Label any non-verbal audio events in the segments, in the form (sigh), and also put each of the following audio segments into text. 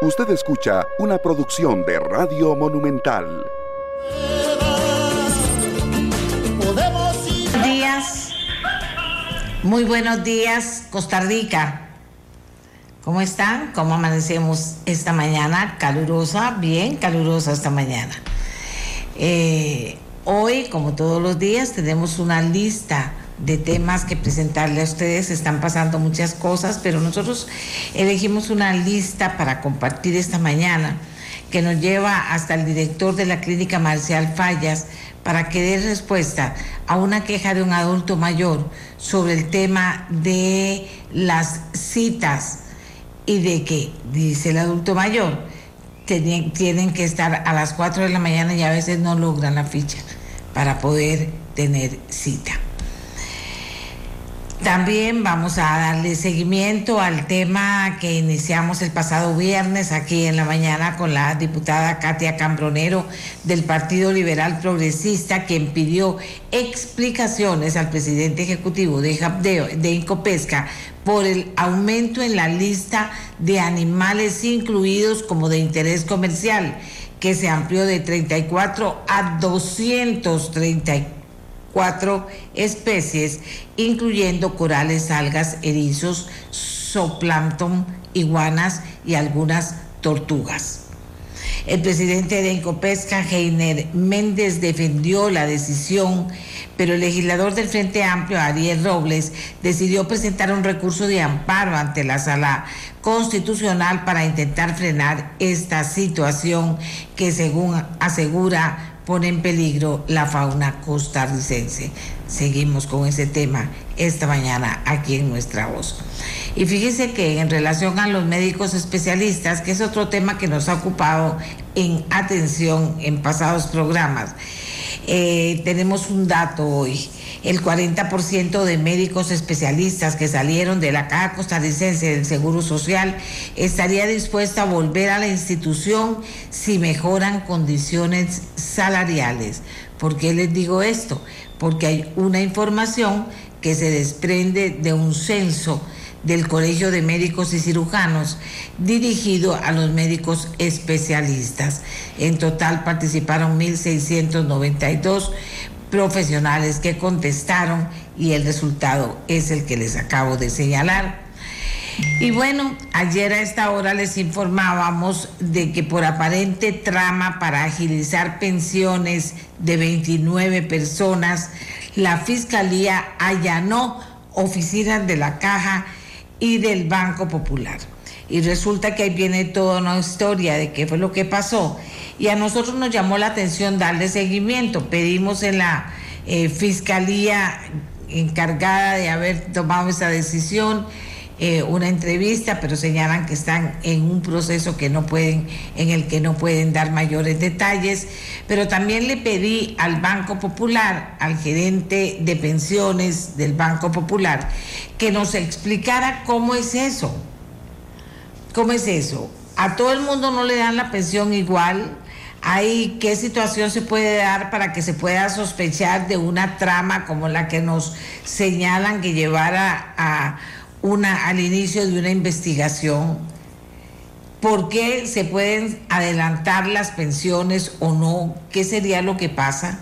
Usted escucha una producción de Radio Monumental. Buenos días. Muy buenos días, Costa Rica. ¿Cómo están? ¿Cómo amanecemos esta mañana? Calurosa, bien calurosa esta mañana. Eh, hoy, como todos los días, tenemos una lista de temas que presentarle a ustedes. Están pasando muchas cosas, pero nosotros elegimos una lista para compartir esta mañana que nos lleva hasta el director de la clínica Marcial Fallas para que dé respuesta a una queja de un adulto mayor sobre el tema de las citas y de que, dice el adulto mayor, tienen que estar a las 4 de la mañana y a veces no logran la ficha para poder tener cita. También vamos a darle seguimiento al tema que iniciamos el pasado viernes aquí en la mañana con la diputada Katia Cambronero del Partido Liberal Progresista, quien pidió explicaciones al presidente ejecutivo de, de Incopesca por el aumento en la lista de animales incluidos como de interés comercial, que se amplió de 34 a 234 cuatro especies, incluyendo corales, algas, erizos, zooplancton, iguanas y algunas tortugas. El presidente de Encopesca, Heiner Méndez, defendió la decisión, pero el legislador del Frente Amplio, Ariel Robles, decidió presentar un recurso de amparo ante la sala constitucional para intentar frenar esta situación que, según asegura pone en peligro la fauna costarricense. Seguimos con ese tema esta mañana aquí en nuestra voz. Y fíjese que en relación a los médicos especialistas, que es otro tema que nos ha ocupado en atención en pasados programas, eh, tenemos un dato hoy el 40% de médicos especialistas que salieron de la Caja Costarricense del Seguro Social estaría dispuesta a volver a la institución si mejoran condiciones salariales. ¿Por qué les digo esto? Porque hay una información que se desprende de un censo del Colegio de Médicos y Cirujanos dirigido a los médicos especialistas. En total participaron 1.692 profesionales que contestaron y el resultado es el que les acabo de señalar. Y bueno, ayer a esta hora les informábamos de que por aparente trama para agilizar pensiones de 29 personas, la Fiscalía allanó oficinas de la Caja y del Banco Popular. Y resulta que ahí viene toda una historia de qué fue lo que pasó y a nosotros nos llamó la atención darle seguimiento. Pedimos en la eh, fiscalía encargada de haber tomado esa decisión eh, una entrevista, pero señalan que están en un proceso que no pueden, en el que no pueden dar mayores detalles. Pero también le pedí al Banco Popular, al gerente de pensiones del Banco Popular, que nos explicara cómo es eso. ¿Cómo es eso? A todo el mundo no le dan la pensión igual hay qué situación se puede dar para que se pueda sospechar de una trama como la que nos señalan que llevara a una al inicio de una investigación. ¿Por qué se pueden adelantar las pensiones o no? ¿Qué sería lo que pasa?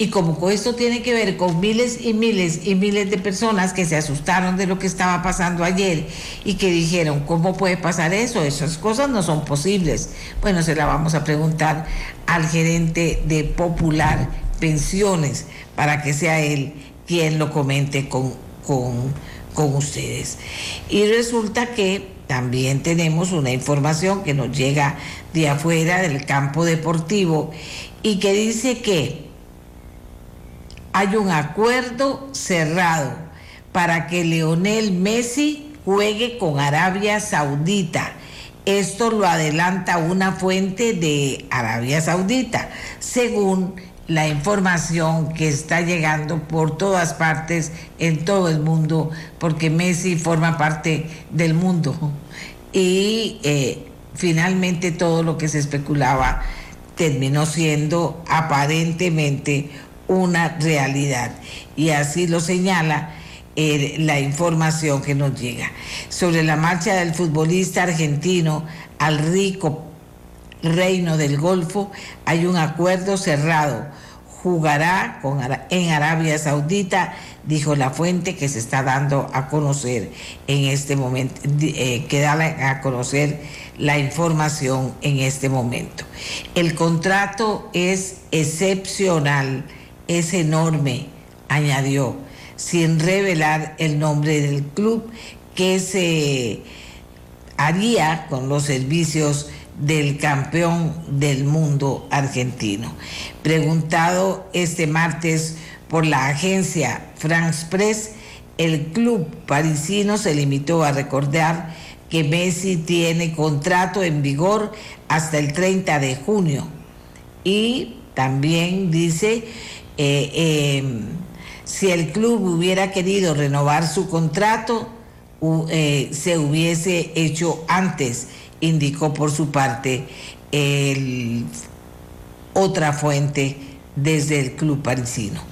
Y como esto tiene que ver con miles y miles y miles de personas que se asustaron de lo que estaba pasando ayer y que dijeron, ¿cómo puede pasar eso? Esas cosas no son posibles. Bueno, se la vamos a preguntar al gerente de Popular Pensiones para que sea él quien lo comente con, con, con ustedes. Y resulta que también tenemos una información que nos llega de afuera del campo deportivo y que dice que hay un acuerdo cerrado para que Leonel Messi juegue con Arabia Saudita. Esto lo adelanta una fuente de Arabia Saudita, según la información que está llegando por todas partes en todo el mundo, porque Messi forma parte del mundo. Y eh, finalmente todo lo que se especulaba terminó siendo aparentemente una realidad. Y así lo señala eh, la información que nos llega. Sobre la marcha del futbolista argentino al rico reino del Golfo, hay un acuerdo cerrado. Jugará en Arabia Saudita, dijo la fuente que se está dando a conocer en este momento, eh, que da a conocer la información en este momento. El contrato es excepcional, es enorme, añadió, sin revelar el nombre del club que se haría con los servicios del campeón del mundo argentino. Preguntado este martes por la agencia France Press, el club parisino se limitó a recordar que Messi tiene contrato en vigor hasta el 30 de junio y también dice eh, em, si el club hubiera querido renovar su contrato eh, se hubiese hecho antes indicó por su parte otra fuente desde el club parisino.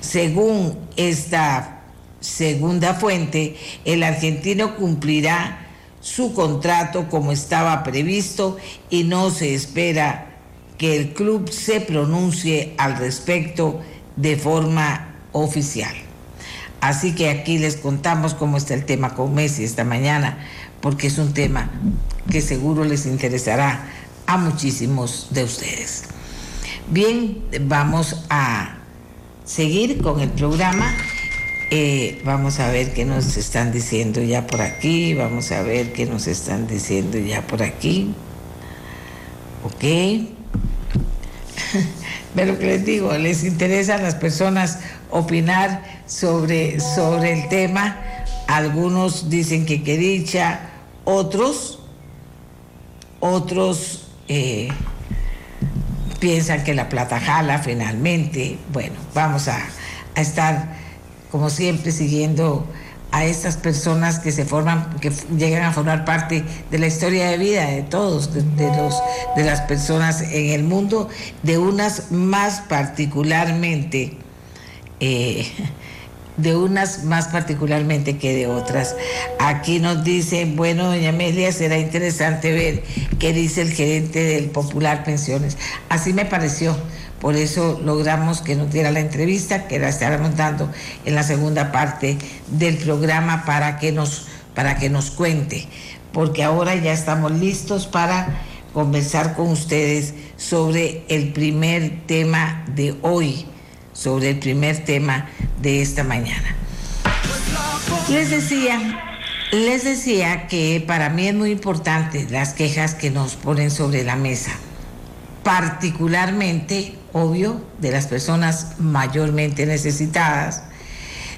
Según esta segunda fuente, el argentino cumplirá su contrato como estaba previsto y no se espera que el club se pronuncie al respecto de forma oficial. Así que aquí les contamos cómo está el tema con Messi esta mañana, porque es un tema que seguro les interesará a muchísimos de ustedes. Bien, vamos a seguir con el programa. Eh, vamos a ver qué nos están diciendo ya por aquí. Vamos a ver qué nos están diciendo ya por aquí. Ok. (laughs) Pero que les digo, les interesa a las personas opinar sobre, sobre el tema. Algunos dicen que qué dicha, otros otros eh, piensan que la plata jala finalmente. Bueno, vamos a, estar, como siempre, siguiendo a estas personas que se forman, que llegan a formar parte de la historia de vida de todos, de, los, de las personas en el mundo, de unas más particularmente eh, de unas más particularmente que de otras. Aquí nos dice, bueno, doña Amelia, será interesante ver qué dice el gerente del Popular Pensiones. Así me pareció. Por eso logramos que nos diera la entrevista, que la estaremos dando en la segunda parte del programa para que nos, para que nos cuente. Porque ahora ya estamos listos para conversar con ustedes sobre el primer tema de hoy sobre el primer tema de esta mañana. Les decía, les decía que para mí es muy importante las quejas que nos ponen sobre la mesa, particularmente, obvio, de las personas mayormente necesitadas,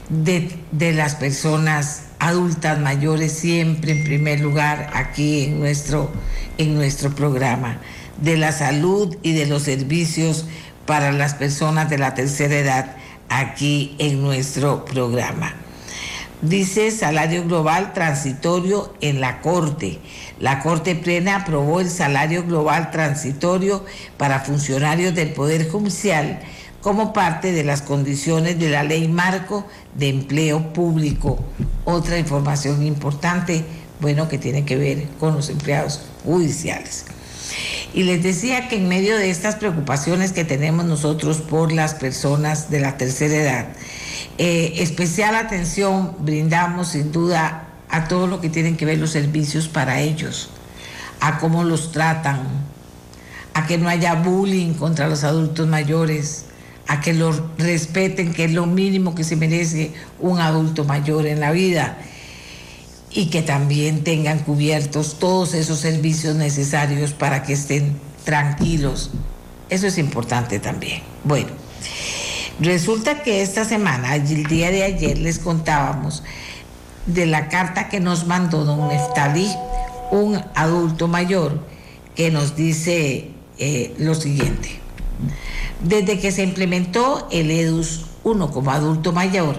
de, de las personas adultas mayores siempre en primer lugar aquí en nuestro, en nuestro programa, de la salud y de los servicios para las personas de la tercera edad aquí en nuestro programa. Dice salario global transitorio en la Corte. La Corte Plena aprobó el salario global transitorio para funcionarios del Poder Judicial como parte de las condiciones de la Ley Marco de Empleo Público. Otra información importante, bueno, que tiene que ver con los empleados judiciales. Y les decía que en medio de estas preocupaciones que tenemos nosotros por las personas de la tercera edad, eh, especial atención brindamos sin duda a todo lo que tienen que ver los servicios para ellos, a cómo los tratan, a que no haya bullying contra los adultos mayores, a que los respeten, que es lo mínimo que se merece un adulto mayor en la vida y que también tengan cubiertos todos esos servicios necesarios para que estén tranquilos. Eso es importante también. Bueno, resulta que esta semana, el día de ayer, les contábamos de la carta que nos mandó don Neftalí, un adulto mayor, que nos dice eh, lo siguiente. Desde que se implementó el EDUS 1 como adulto mayor,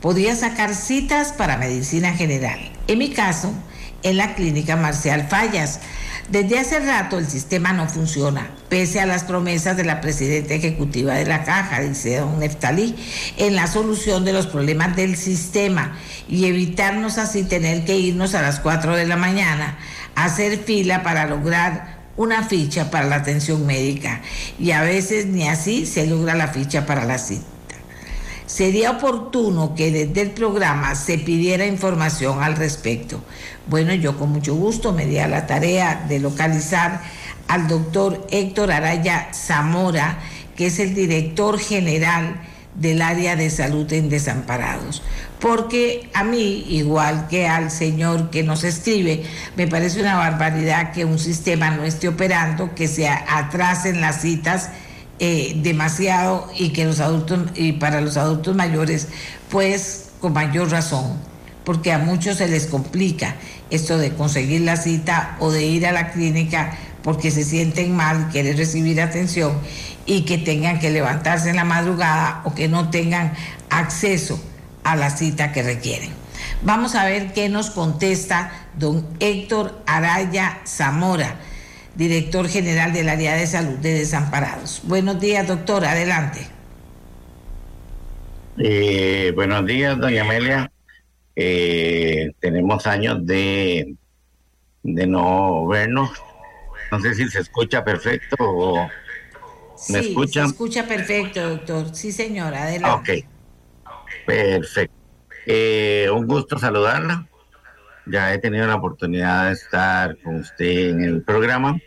podía sacar citas para medicina general en mi caso, en la clínica Marcial Fallas. Desde hace rato el sistema no funciona, pese a las promesas de la presidenta ejecutiva de la caja, dice don Neftalí, en la solución de los problemas del sistema y evitarnos así tener que irnos a las 4 de la mañana a hacer fila para lograr una ficha para la atención médica y a veces ni así se logra la ficha para la cita. Sería oportuno que desde el programa se pidiera información al respecto. Bueno, yo con mucho gusto me di a la tarea de localizar al doctor Héctor Araya Zamora, que es el director general del área de salud en desamparados. Porque a mí, igual que al señor que nos escribe, me parece una barbaridad que un sistema no esté operando, que se atrasen las citas eh, demasiado y que los adultos y para los adultos mayores pues con mayor razón porque a muchos se les complica esto de conseguir la cita o de ir a la clínica porque se sienten mal, quieren recibir atención y que tengan que levantarse en la madrugada o que no tengan acceso a la cita que requieren. Vamos a ver qué nos contesta don Héctor Araya Zamora director general del área de salud de desamparados. Buenos días, doctor, adelante. Eh, buenos días, doña Amelia. Eh, tenemos años de, de no vernos. No sé si se escucha perfecto o me escuchan. Se escucha perfecto, doctor. Sí, señora, adelante. Ok, perfecto. Eh, un gusto saludarla ya he tenido la oportunidad de estar con usted en el programa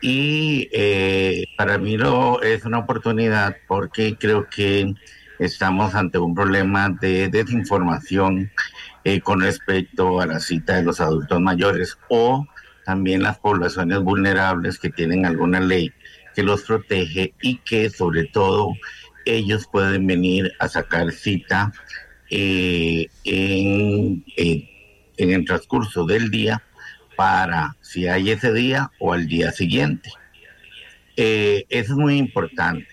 y eh, para mí lo, es una oportunidad porque creo que estamos ante un problema de desinformación eh, con respecto a la cita de los adultos mayores o también las poblaciones vulnerables que tienen alguna ley que los protege y que sobre todo ellos pueden venir a sacar cita eh, en en el transcurso del día para si hay ese día o al día siguiente. Eh, eso es muy importante.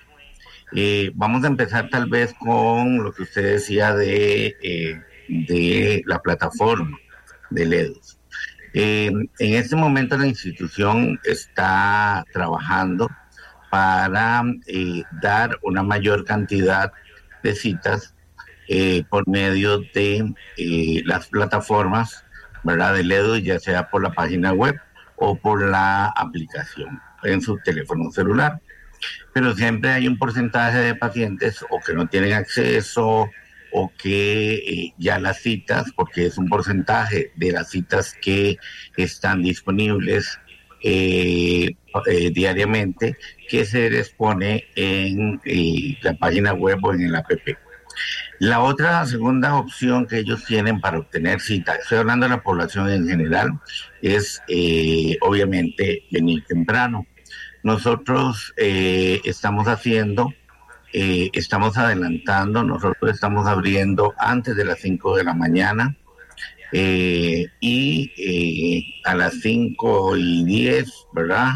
Eh, vamos a empezar tal vez con lo que usted decía de, eh, de la plataforma de LEDOS. en este momento la institución está trabajando para dar una mayor cantidad de citas eh, por medio de eh, las plataformas, ¿verdad? Del EDU, ya sea por la página web o por la aplicación en su teléfono celular. Pero siempre hay un porcentaje de pacientes o que no tienen acceso o que eh, ya las citas, porque es un porcentaje de las citas que están disponibles diariamente, que se les pone en la página web o en el app. La otra segunda opción que ellos tienen para obtener cita, estoy hablando de la población en general, es eh, obviamente venir temprano. Nosotros eh, estamos haciendo, eh, estamos adelantando, nosotros estamos abriendo antes de las 5 de la mañana y a las 5 y 10, ¿verdad?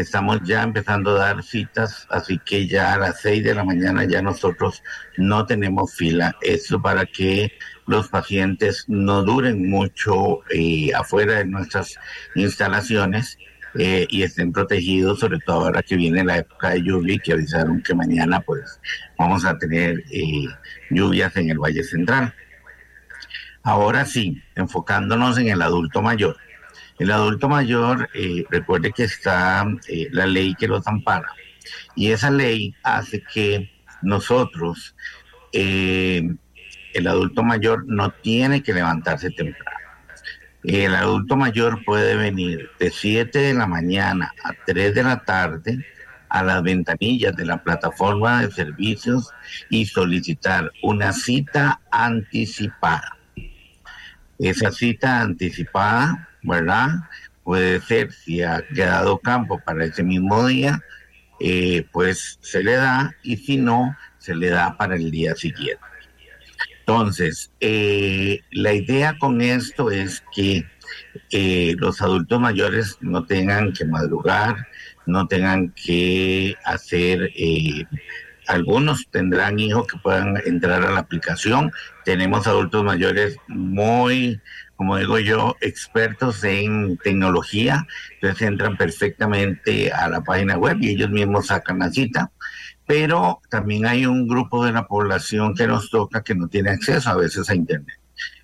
estamos ya empezando a dar citas, así que ya a las 6 de la mañana ya nosotros no tenemos fila. Eso para que los pacientes no duren mucho eh, afuera de nuestras instalaciones eh, y estén protegidos, sobre todo ahora que viene la época de lluvia y que avisaron que mañana pues vamos a tener eh, lluvias en el Valle Central. Ahora sí, enfocándonos en el adulto mayor. El adulto mayor, eh, recuerde que está eh, la ley que los ampara y esa ley hace que nosotros, eh, el adulto mayor no tiene que levantarse temprano. El adulto mayor puede venir de 7 de la mañana a 3 de la tarde a las ventanillas de la plataforma de servicios y solicitar una cita anticipada. Esa cita anticipada ¿verdad? Puede ser, si ha quedado campo para ese mismo día, eh, pues se le da y si no, se le da para el día siguiente. Entonces, eh, la idea con esto es que eh, los adultos mayores no tengan que madrugar, no tengan que hacer, algunos tendrán hijos que puedan entrar a la aplicación. Tenemos adultos mayores muy como digo yo, expertos en tecnología, entonces entran perfectamente a la página web y ellos mismos sacan la cita, pero también hay un grupo de la población que nos toca que no tiene acceso a veces a Internet.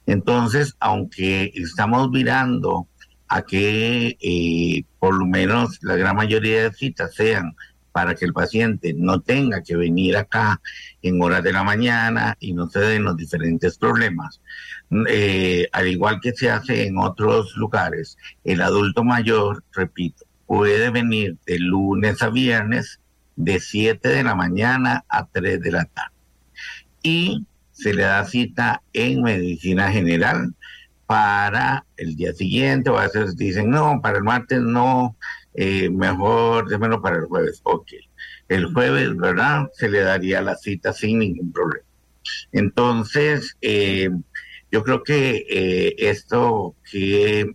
Entonces, aunque estamos mirando a que eh, por lo menos la gran mayoría de citas sean para que el paciente no tenga que venir acá en horas de la mañana y no se den los diferentes problemas. Eh, al igual que se hace en otros lugares, el adulto mayor, repito, puede venir de lunes a viernes de 7 de la mañana a 3 de la tarde. Y se le da cita en medicina general para el día siguiente, o a veces dicen, no, para el martes no, eh, mejor démelo para el jueves. Ok, el jueves, ¿verdad? Se le daría la cita sin ningún problema. Entonces, eh, yo creo que eh, esto que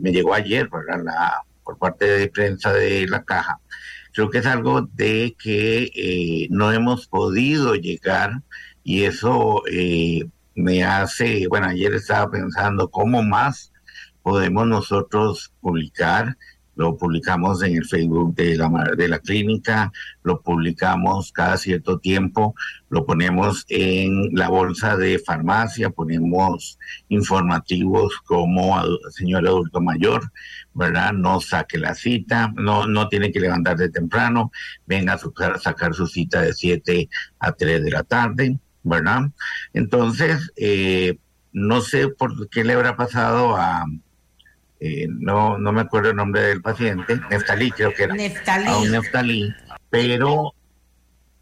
me llegó ayer, ¿verdad? La, por parte de prensa de la caja, creo que es algo de que no hemos podido llegar y eso me hace, bueno, ayer estaba pensando cómo más podemos nosotros publicar lo publicamos en el Facebook de la, de la clínica, lo publicamos cada cierto tiempo, lo ponemos en la bolsa de farmacia, ponemos informativos como señor adulto mayor, ¿verdad? No saque la cita, no, no tiene que levantarse temprano, venga a sacar su cita de 7 a 3 de la tarde, ¿verdad? Entonces, eh, no sé por qué le habrá pasado a eh, no, no me acuerdo el nombre del paciente, Neftalí creo que era. Neftalí. A un Neftalí, pero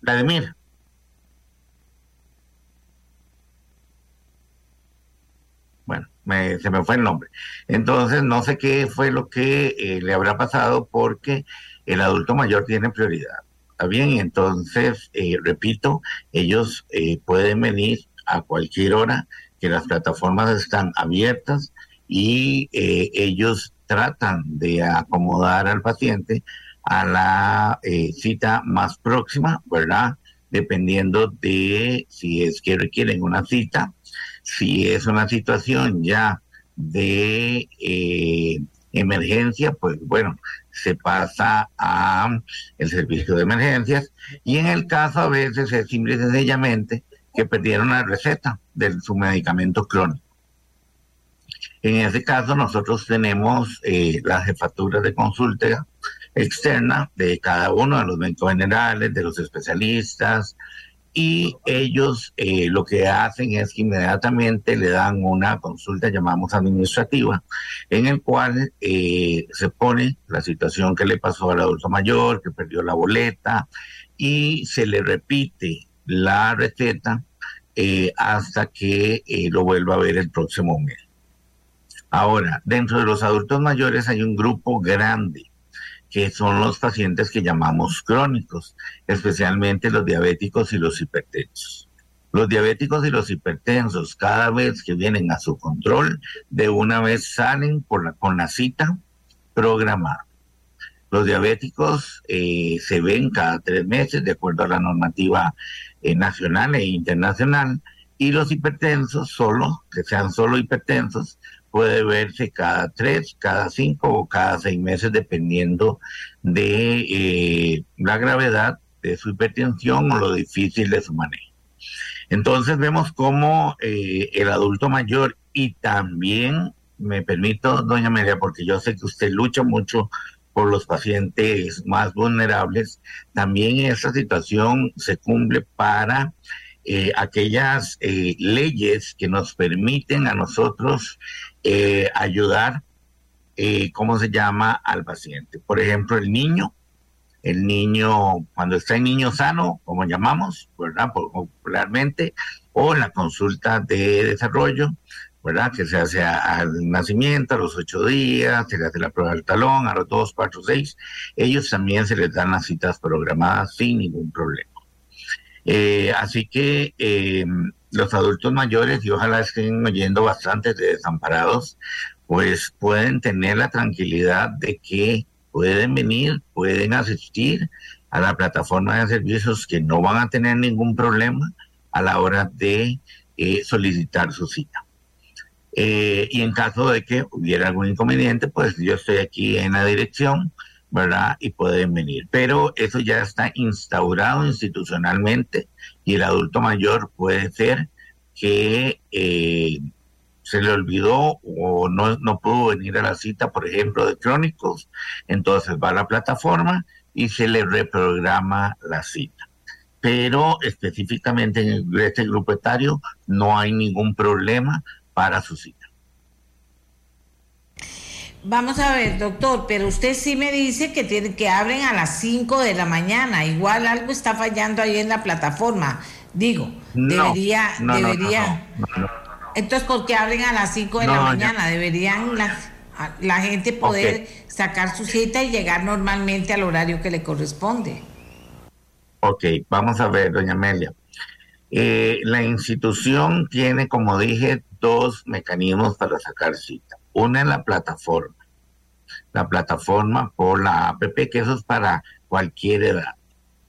Vladimir. Bueno, se me fue el nombre. Entonces, no sé qué fue lo que eh, le habrá pasado porque el adulto mayor tiene prioridad. ¿Está bien? Entonces, eh, repito, ellos pueden venir a cualquier hora que las plataformas están abiertas y eh, ellos tratan de acomodar al paciente a la eh, cita más próxima, ¿verdad? Dependiendo de si es que requieren una cita, si es una situación ya de eh, emergencia, pues bueno, se pasa a el servicio de emergencias y en el caso a veces es simple y sencillamente que perdieron la receta de su medicamento crónico. En ese caso, nosotros tenemos eh, las jefaturas de consulta externa de cada uno de los médicos generales, de los especialistas, y ellos eh, lo que hacen es que inmediatamente le dan una consulta, llamamos administrativa, en el cual eh, se pone la situación que le pasó al adulto mayor, que perdió la boleta, y se le repite la receta hasta que lo vuelva a ver el próximo mes. Ahora, dentro de los adultos mayores hay un grupo grande que son los pacientes que llamamos crónicos, especialmente los diabéticos y los hipertensos. Los diabéticos y los hipertensos, cada vez que vienen a su control, de una vez salen con la cita programada. Los diabéticos eh, se ven cada tres meses, de acuerdo a la normativa eh, nacional e internacional, y los hipertensos, solo, que sean solo hipertensos, puede verse cada tres, cada cinco o cada seis meses, dependiendo de eh, la gravedad de su hipertensión o lo difícil de su manejo. Entonces vemos cómo eh, el adulto mayor y también, me permito, doña María, porque yo sé que usted lucha mucho por los pacientes más vulnerables, también esa situación se cumple para eh, aquellas leyes que nos permiten a nosotros eh, ayudar, eh, ¿cómo se llama?, al paciente. Por ejemplo, el niño, el niño, cuando está en niño sano, como llamamos, ¿verdad?, popularmente, o la consulta de desarrollo, ¿verdad?, que se hace al nacimiento, a los ocho días, se le hace la prueba del talón, a los dos, cuatro, seis, ellos también se les dan las citas programadas sin ningún problema. Eh, así que eh, los adultos mayores, y ojalá estén oyendo bastante de desamparados, pues pueden tener la tranquilidad de que pueden venir, pueden asistir a la plataforma de servicios que no van a tener ningún problema a la hora de eh, solicitar su cita. Eh, y en caso de que hubiera algún inconveniente, pues yo estoy aquí en la dirección, ¿verdad? Y pueden venir. Pero eso ya está instaurado institucionalmente y el adulto mayor puede ser que eh, se le olvidó o no, no pudo venir a la cita, por ejemplo, de crónicos, entonces va a la plataforma y se le reprograma la cita. Pero específicamente en este grupo etario no hay ningún problema para su cita. Vamos a ver, doctor, pero usted sí me dice que tiene que abren a las 5 de la mañana. Igual algo está fallando ahí en la plataforma. Digo, debería, debería. Entonces, ¿por qué abren a las 5 de la mañana? Deberían la, la gente poder sacar su cita y llegar normalmente al horario que le corresponde. Ok, vamos a ver, doña Amelia. Eh, la institución tiene, como dije, dos mecanismos para sacar cita. Una es la plataforma. La plataforma por la APP, que eso es para cualquier edad.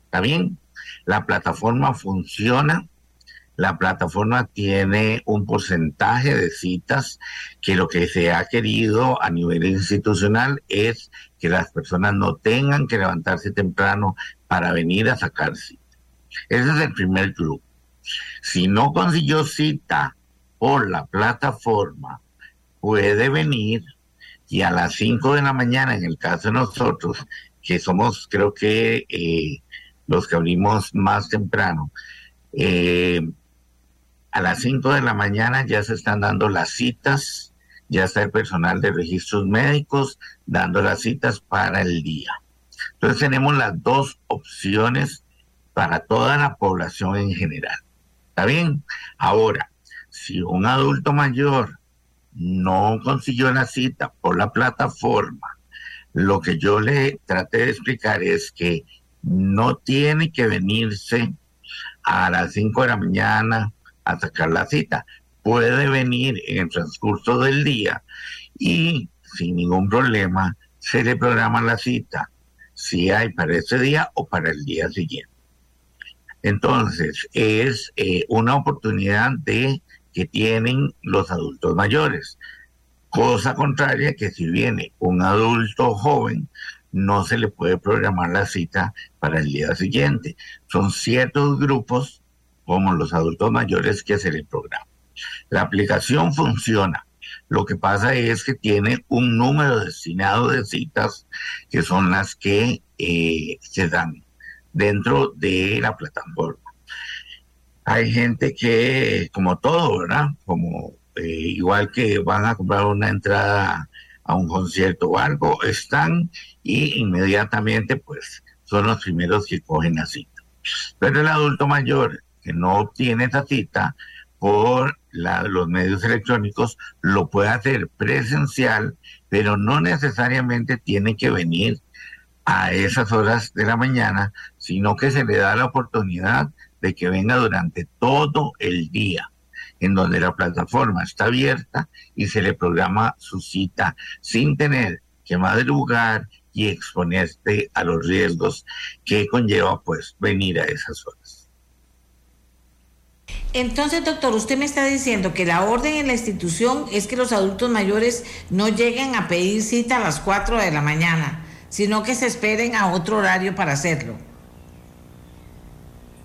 ¿Está bien? La plataforma funciona. La plataforma tiene un porcentaje de citas que lo que se ha querido a nivel institucional es que las personas no tengan que levantarse temprano para venir a sacar cita. Ese es el primer grupo. Si no consiguió cita por la plataforma, puede venir y a las 5 de la mañana, en el caso de nosotros, que somos creo que eh, los que abrimos más temprano, eh, a las 5 de la mañana ya se están dando las citas, ya está el personal de registros médicos dando las citas para el día. Entonces tenemos las dos opciones para toda la población en general. ¿Está bien? Ahora, si un adulto mayor no consiguió la cita por la plataforma, lo que yo le traté de explicar es que no tiene que venirse a las 5 de la mañana a sacar la cita. Puede venir en el transcurso del día y sin ningún problema se le programa la cita, si hay para ese día o para el día siguiente. Entonces, es eh, una oportunidad de que tienen los adultos mayores. Cosa contraria que si viene un adulto joven, no se le puede programar la cita para el día siguiente. Son ciertos grupos, como los adultos mayores, que se le programa. La aplicación funciona. Lo que pasa es que tiene un número destinado de citas que son las que eh, se dan dentro de la plataforma. Hay gente que, como todo, ¿verdad? Como eh, igual que van a comprar una entrada a un concierto o algo, están y inmediatamente pues son los primeros que cogen la cita. Pero el adulto mayor que no obtiene esa cita por los medios electrónicos lo puede hacer presencial, pero no necesariamente tiene que venir a esas horas de la mañana, sino que se le da la oportunidad de que venga durante todo el día, en donde la plataforma está abierta y se le programa su cita sin tener que madrugar y exponerse a los riesgos que conlleva pues venir a esas horas. Entonces, doctor, usted me está diciendo que la orden en la institución es que los adultos mayores no lleguen a pedir cita a las 4 de la mañana sino que se esperen a otro horario para hacerlo.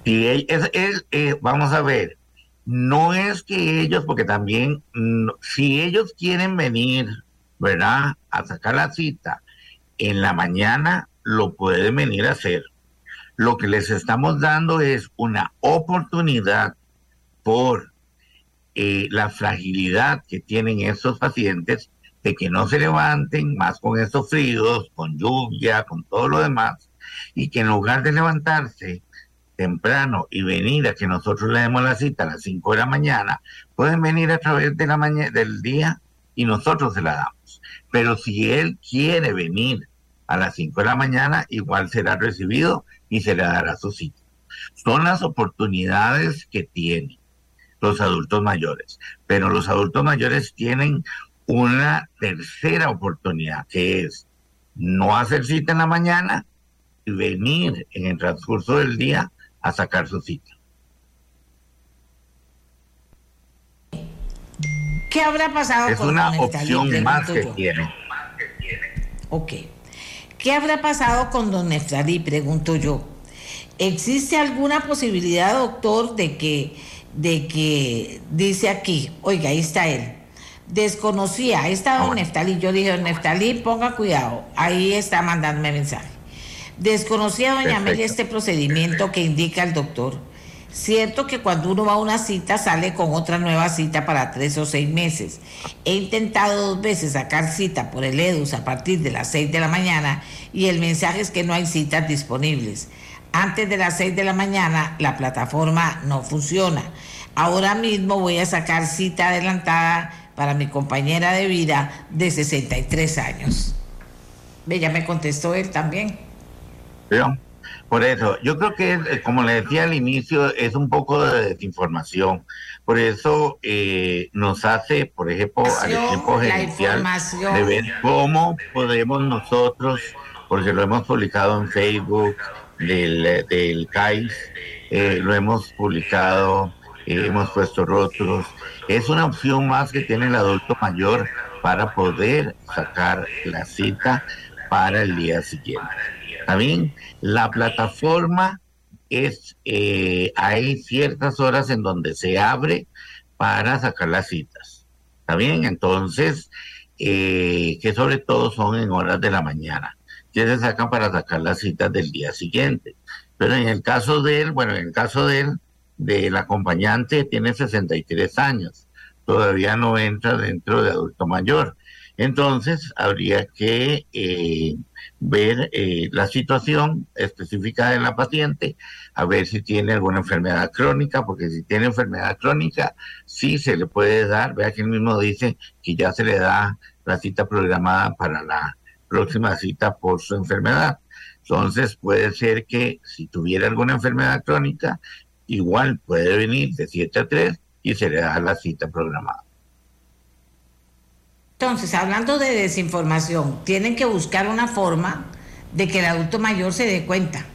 Y eh, vamos a ver, no es que ellos, porque también, si ellos quieren venir, ¿verdad?, a sacar la cita en la mañana, lo pueden venir a hacer. Lo que les estamos dando es una oportunidad por eh, la fragilidad que tienen estos pacientes de que no se levanten más con estos fríos, con lluvia, con todo lo demás, y que en lugar de levantarse temprano y venir a que nosotros le demos la cita a las 5 de la mañana, pueden venir a través de la mañana, del día y nosotros se la damos. Pero si él quiere venir a las 5 de la mañana, igual será recibido y se le dará su cita. Son las oportunidades que tienen los adultos mayores, pero los adultos mayores tienen una tercera oportunidad, que es no hacer cita en la mañana y venir en el transcurso del día a sacar su cita. ¿Qué habrá pasado es con una don opción más que tiene. Ok. ¿Qué habrá pasado con don Neftalí? Pregunto yo. ¿Existe alguna posibilidad, doctor, de que, de que dice aquí, oiga, ahí está él? Desconocía, ahí está don. Neftalí. Yo dije, don Neftalí, ponga cuidado. Ahí está mandándome mensaje. Desconocía doña. Amelia este procedimiento que indica el doctor. Cierto que cuando uno va a una cita sale con otra nueva cita para tres o seis meses. He intentado dos veces sacar cita por el EDUS a partir de las seis de la mañana y el mensaje es que no hay citas disponibles. Antes de las seis de la mañana la plataforma no funciona. Ahora mismo voy a sacar cita adelantada para mi compañera de vida de 63 años. Ya me contestó él también. Por eso, yo creo que, es, eh, como le decía al inicio, es un poco de desinformación. Por eso eh, nos hace, por ejemplo, al equipo gerencial de ver cómo podemos nosotros, porque lo hemos publicado en Facebook del, del CAIS, eh, lo hemos publicado, eh, hemos puesto rótulos. Es una opción más que tiene el adulto mayor para poder sacar la cita para el día siguiente. También la plataforma es, eh, hay ciertas horas en donde se abre para sacar las citas. ¿Está bien? Entonces, eh, que sobre todo son en horas de la mañana, que se sacan para sacar las citas del día siguiente. Pero en el caso de él, bueno, en el caso de él, del acompañante, tiene 63 años, todavía no entra dentro de adulto mayor. Entonces, habría que eh, ver eh, la situación específica de la paciente, a ver si tiene alguna enfermedad crónica, porque si tiene enfermedad crónica, sí se le puede dar, vea que él mismo dice que ya se le da la cita programada para la próxima cita por su enfermedad. Entonces puede ser que si tuviera alguna enfermedad crónica, igual puede venir de 7 a 3 y se le da la cita programada. Entonces, hablando de desinformación, tienen que buscar una forma de que el adulto mayor se dé cuenta.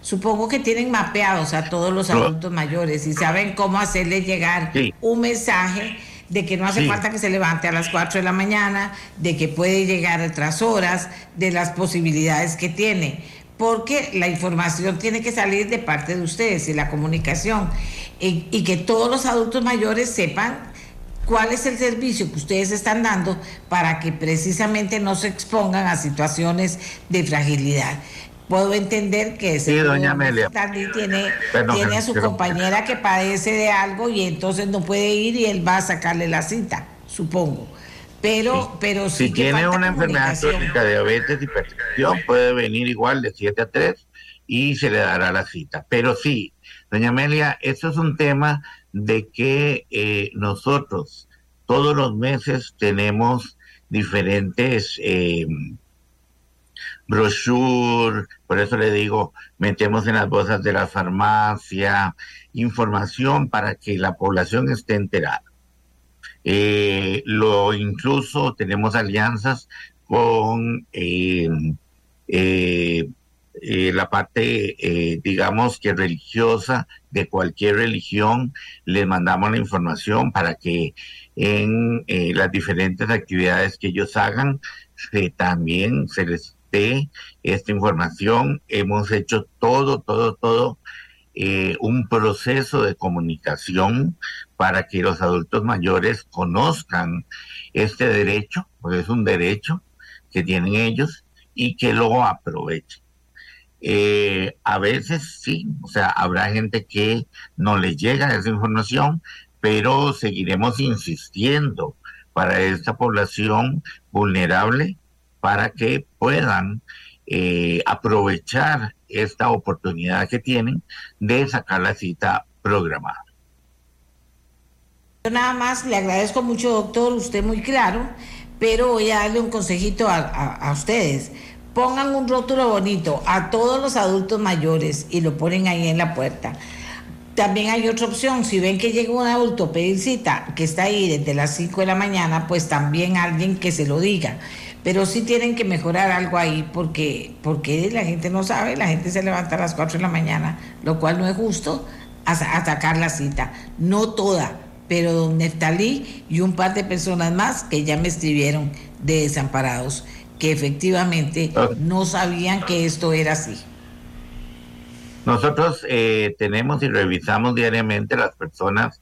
Supongo que tienen mapeados a todos los adultos mayores y saben cómo hacerle llegar Sí. un mensaje de que no hace Sí. falta que se levante a las 4 de la mañana, de que puede llegar a otras horas, de las posibilidades que tiene. Porque la información tiene que salir de parte de ustedes y la comunicación. Y, y que todos los adultos mayores sepan cuál es el servicio que ustedes están dando para que precisamente no se expongan a situaciones de fragilidad. Puedo entender que Sí, doña Amelia. Stanley tiene, Perdón, tiene a su pero- compañera que padece de algo y entonces no puede ir y él va a sacarle la cita, supongo. Pero, pero sí Si que tiene una enfermedad crónica, diabetes, hipertensión, puede venir igual de 7 a 3 y se le dará la cita. Pero sí, doña Amelia, esto es un tema de que eh, nosotros todos los meses tenemos diferentes eh, brochures, por eso le digo, metemos en las bolsas de la farmacia información para que la población esté enterada. Eh, lo incluso tenemos alianzas con eh, eh, eh, la parte, eh, digamos que religiosa de cualquier religión, les mandamos la información para que en eh, las diferentes actividades que ellos hagan, se, también se les dé esta información. Hemos hecho todo, todo, todo un proceso de comunicación para que los adultos mayores conozcan este derecho, porque es un derecho que tienen ellos y que lo aprovechen. Eh, a veces sí, o sea, habrá gente que no le llega esa información, pero seguiremos insistiendo para esta población vulnerable para que puedan eh, aprovechar esta oportunidad que tienen de sacar la cita programada. Yo nada más le agradezco mucho, doctor, usted muy claro, pero voy a darle un consejito a, ustedes. Pongan un rótulo bonito a todos los adultos mayores y lo ponen ahí en la puerta. También hay otra opción, si ven que llega un adulto a pedir cita, que está ahí desde las 5 de la mañana, pues también alguien que se lo diga. Pero sí tienen que mejorar algo ahí porque, porque la gente no sabe, la gente se levanta a las 4 de la mañana, lo cual no es justo, a, sa- a sacar la cita. No toda, pero don Neftalí y un par de personas más que ya me escribieron de desamparados, que efectivamente no sabían que esto era así. Nosotros eh, tenemos y revisamos diariamente las personas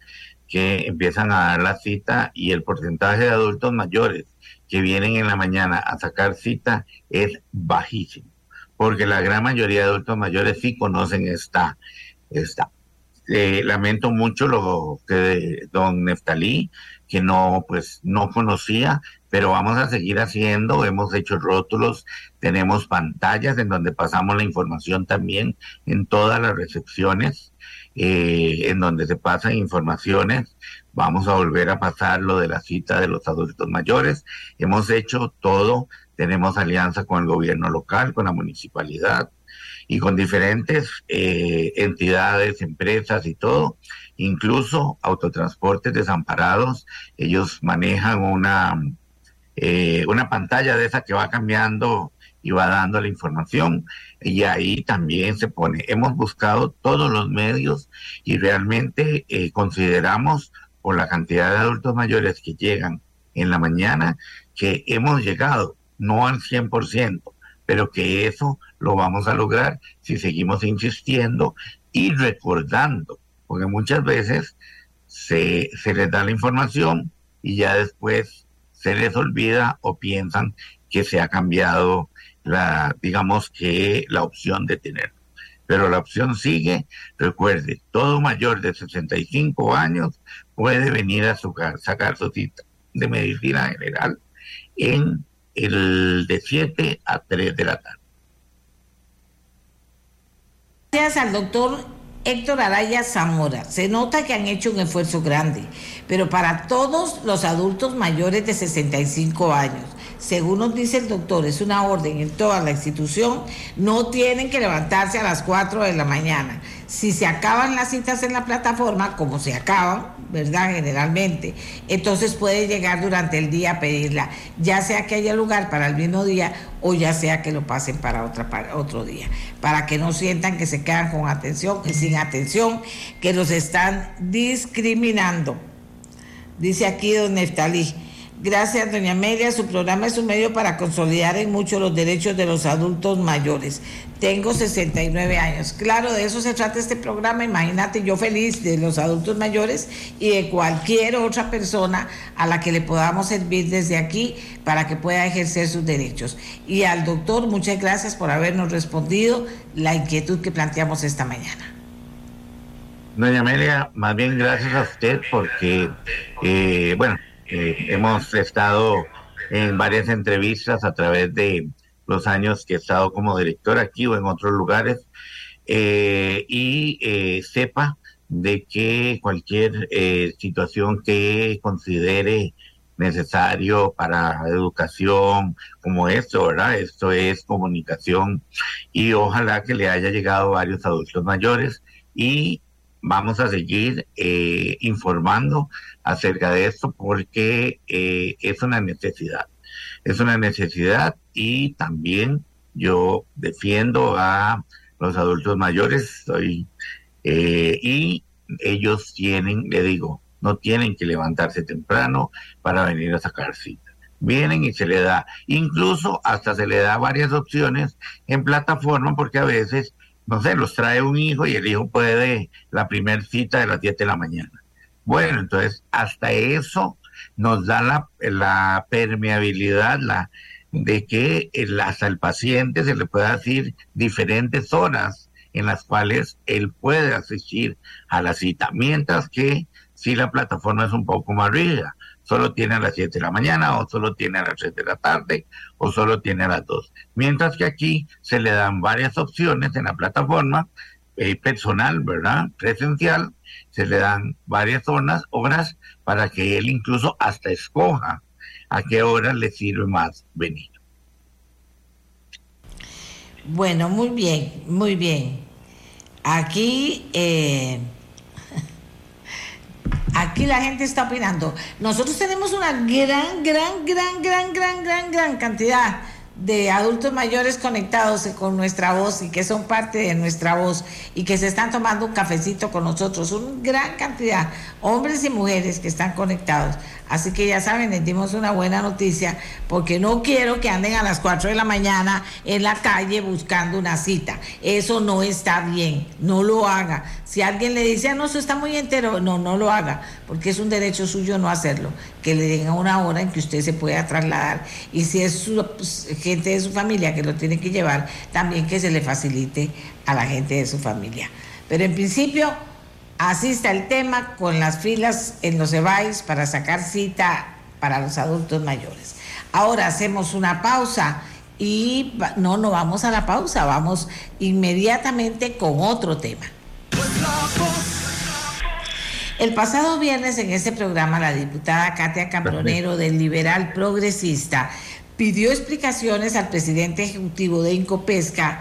que empiezan a dar la cita y el porcentaje de adultos mayores que vienen en la mañana a sacar cita es bajísimo, porque la gran mayoría de adultos mayores sí conocen esta, esta. Eh, lamento mucho lo que don Neftalí, que no, pues, no conocía, pero vamos a seguir haciendo, hemos hecho rótulos, tenemos pantallas en donde pasamos la información también en todas las recepciones, eh, en donde se pasan informaciones. Vamos a volver a pasar lo de la cita de los adultos mayores. Hemos hecho todo, tenemos alianza con el gobierno local, con la municipalidad y con diferentes eh, entidades, empresas y todo, incluso autotransportes desamparados. Ellos manejan una, eh, una pantalla de esa que va cambiando y va dando la información. Y ahí también se pone, hemos buscado todos los medios y realmente eh, consideramos por la cantidad de adultos mayores que llegan en la mañana que hemos llegado, no al 100%, pero que eso lo vamos a lograr si seguimos insistiendo y recordando, porque muchas veces se, se les da la información y ya después se les olvida o piensan que se ha cambiado la, digamos que la opción de tenerlo. Pero la opción sigue, recuerde, todo mayor de 65 años puede venir a su, sacar su cita de medicina general en el de 7 a 3 de la tarde. Gracias al doctor Héctor Araya Zamora. Se nota que han hecho un esfuerzo grande, pero para todos los adultos mayores de 65 años según nos dice el doctor, es una orden en toda la institución, no tienen que levantarse a las 4 de la mañana. Si se acaban las citas en la plataforma, como se acaban, ¿verdad? Generalmente, entonces puede llegar durante el día a pedirla, ya sea que haya lugar para el mismo día o ya sea que lo pasen para, para otro día, para que no sientan que se quedan con atención y sin atención, que los están discriminando. Dice aquí don Neftalí. Gracias, doña Amelia. Su programa es un medio para consolidar en mucho los derechos de los adultos mayores. Tengo 69 años. Claro, de eso se trata este programa. Imagínate, yo feliz de los adultos mayores y de cualquier otra persona a la que le podamos servir desde aquí para que pueda ejercer sus derechos. Y al doctor, muchas gracias por habernos respondido la inquietud que planteamos esta mañana. Doña Amelia, más bien gracias a usted porque, eh, bueno, eh, hemos estado en varias entrevistas a través de los años que he estado como director aquí o en otros lugares eh, y eh, sepa de que cualquier situación que considere necesario para educación como esto, ¿verdad? Esto es comunicación y ojalá que le haya llegado a varios adultos mayores y vamos a seguir eh, informando acerca de esto porque eh, es una necesidad. Es una necesidad y también yo defiendo a los adultos mayores eh, y ellos tienen, le digo, no tienen que levantarse temprano para venir a sacar cita. Vienen y se le da, incluso hasta se le da varias opciones en plataforma porque a veces no sé, los trae un hijo y el hijo puede la primera cita de las 10 de la mañana. Bueno, entonces hasta eso nos da la, la permeabilidad la, de que el, hasta el paciente se le pueda decir diferentes horas en las cuales él puede asistir a la cita, mientras que si la plataforma es un poco más rígida, solo tiene a las 7 de la mañana o solo tiene a las 3 de la tarde o solo tiene a las 2. Mientras que aquí se le dan varias opciones en la plataforma eh, personal, ¿verdad? Presencial, se le dan varias zonas, horas para que él incluso hasta escoja a qué hora le sirve más venir. Bueno, muy bien, muy bien. Aquí... Eh Aquí la gente está opinando. Nosotros tenemos una gran, gran, gran, gran, gran, gran, gran cantidad de adultos mayores conectados con nuestra voz y que son parte de nuestra voz y que se están tomando un cafecito con nosotros, una gran cantidad, hombres y mujeres que están conectados. Así que ya saben, les dimos una buena noticia porque no quiero que anden a las 4 de la mañana en la calle buscando una cita. Eso no está bien, no lo haga. Si alguien le dice, ah, no, eso está muy entero, no, no lo haga, porque es un derecho suyo no hacerlo. Que le den una hora en que usted se pueda trasladar. Y si es pues, gente de su familia que lo tiene que llevar, también que se le facilite a la gente de su familia. Pero en principio Así está el tema con las filas en los EBAIS para sacar cita para los adultos mayores. Ahora hacemos una pausa y no, no vamos a la pausa, vamos inmediatamente con otro tema. El pasado viernes en este programa la diputada Katia Cambronero del Liberal Progresista pidió explicaciones al presidente ejecutivo de Incopesca,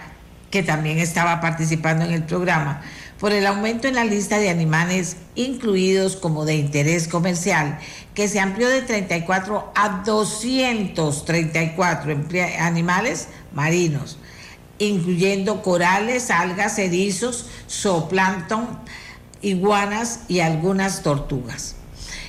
que también estaba participando en el programa, por el aumento en la lista de animales incluidos como de interés comercial, que se amplió de 34 a 234 animales marinos, incluyendo corales, algas, erizos, zooplancton, iguanas y algunas tortugas.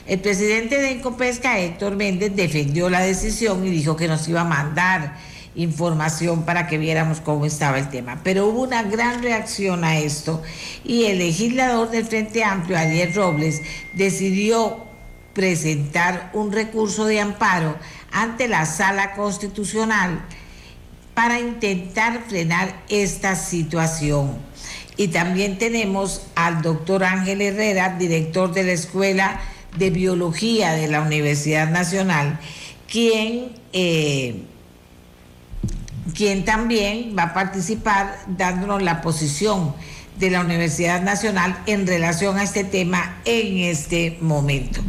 El presidente de Encopesca, Héctor Méndez, defendió la decisión y dijo que nos iba a mandar información para que viéramos cómo estaba el tema. Pero hubo una gran reacción a esto y el legislador del Frente Amplio, Ariel Robles, decidió presentar un recurso de amparo ante la sala constitucional para intentar frenar esta situación. Y también tenemos al doctor Ángel Herrera, director de la Escuela de Biología de la Universidad Nacional, quien... Eh, quien también va a participar dándonos la posición de la Universidad Nacional en relación a este tema en este momento.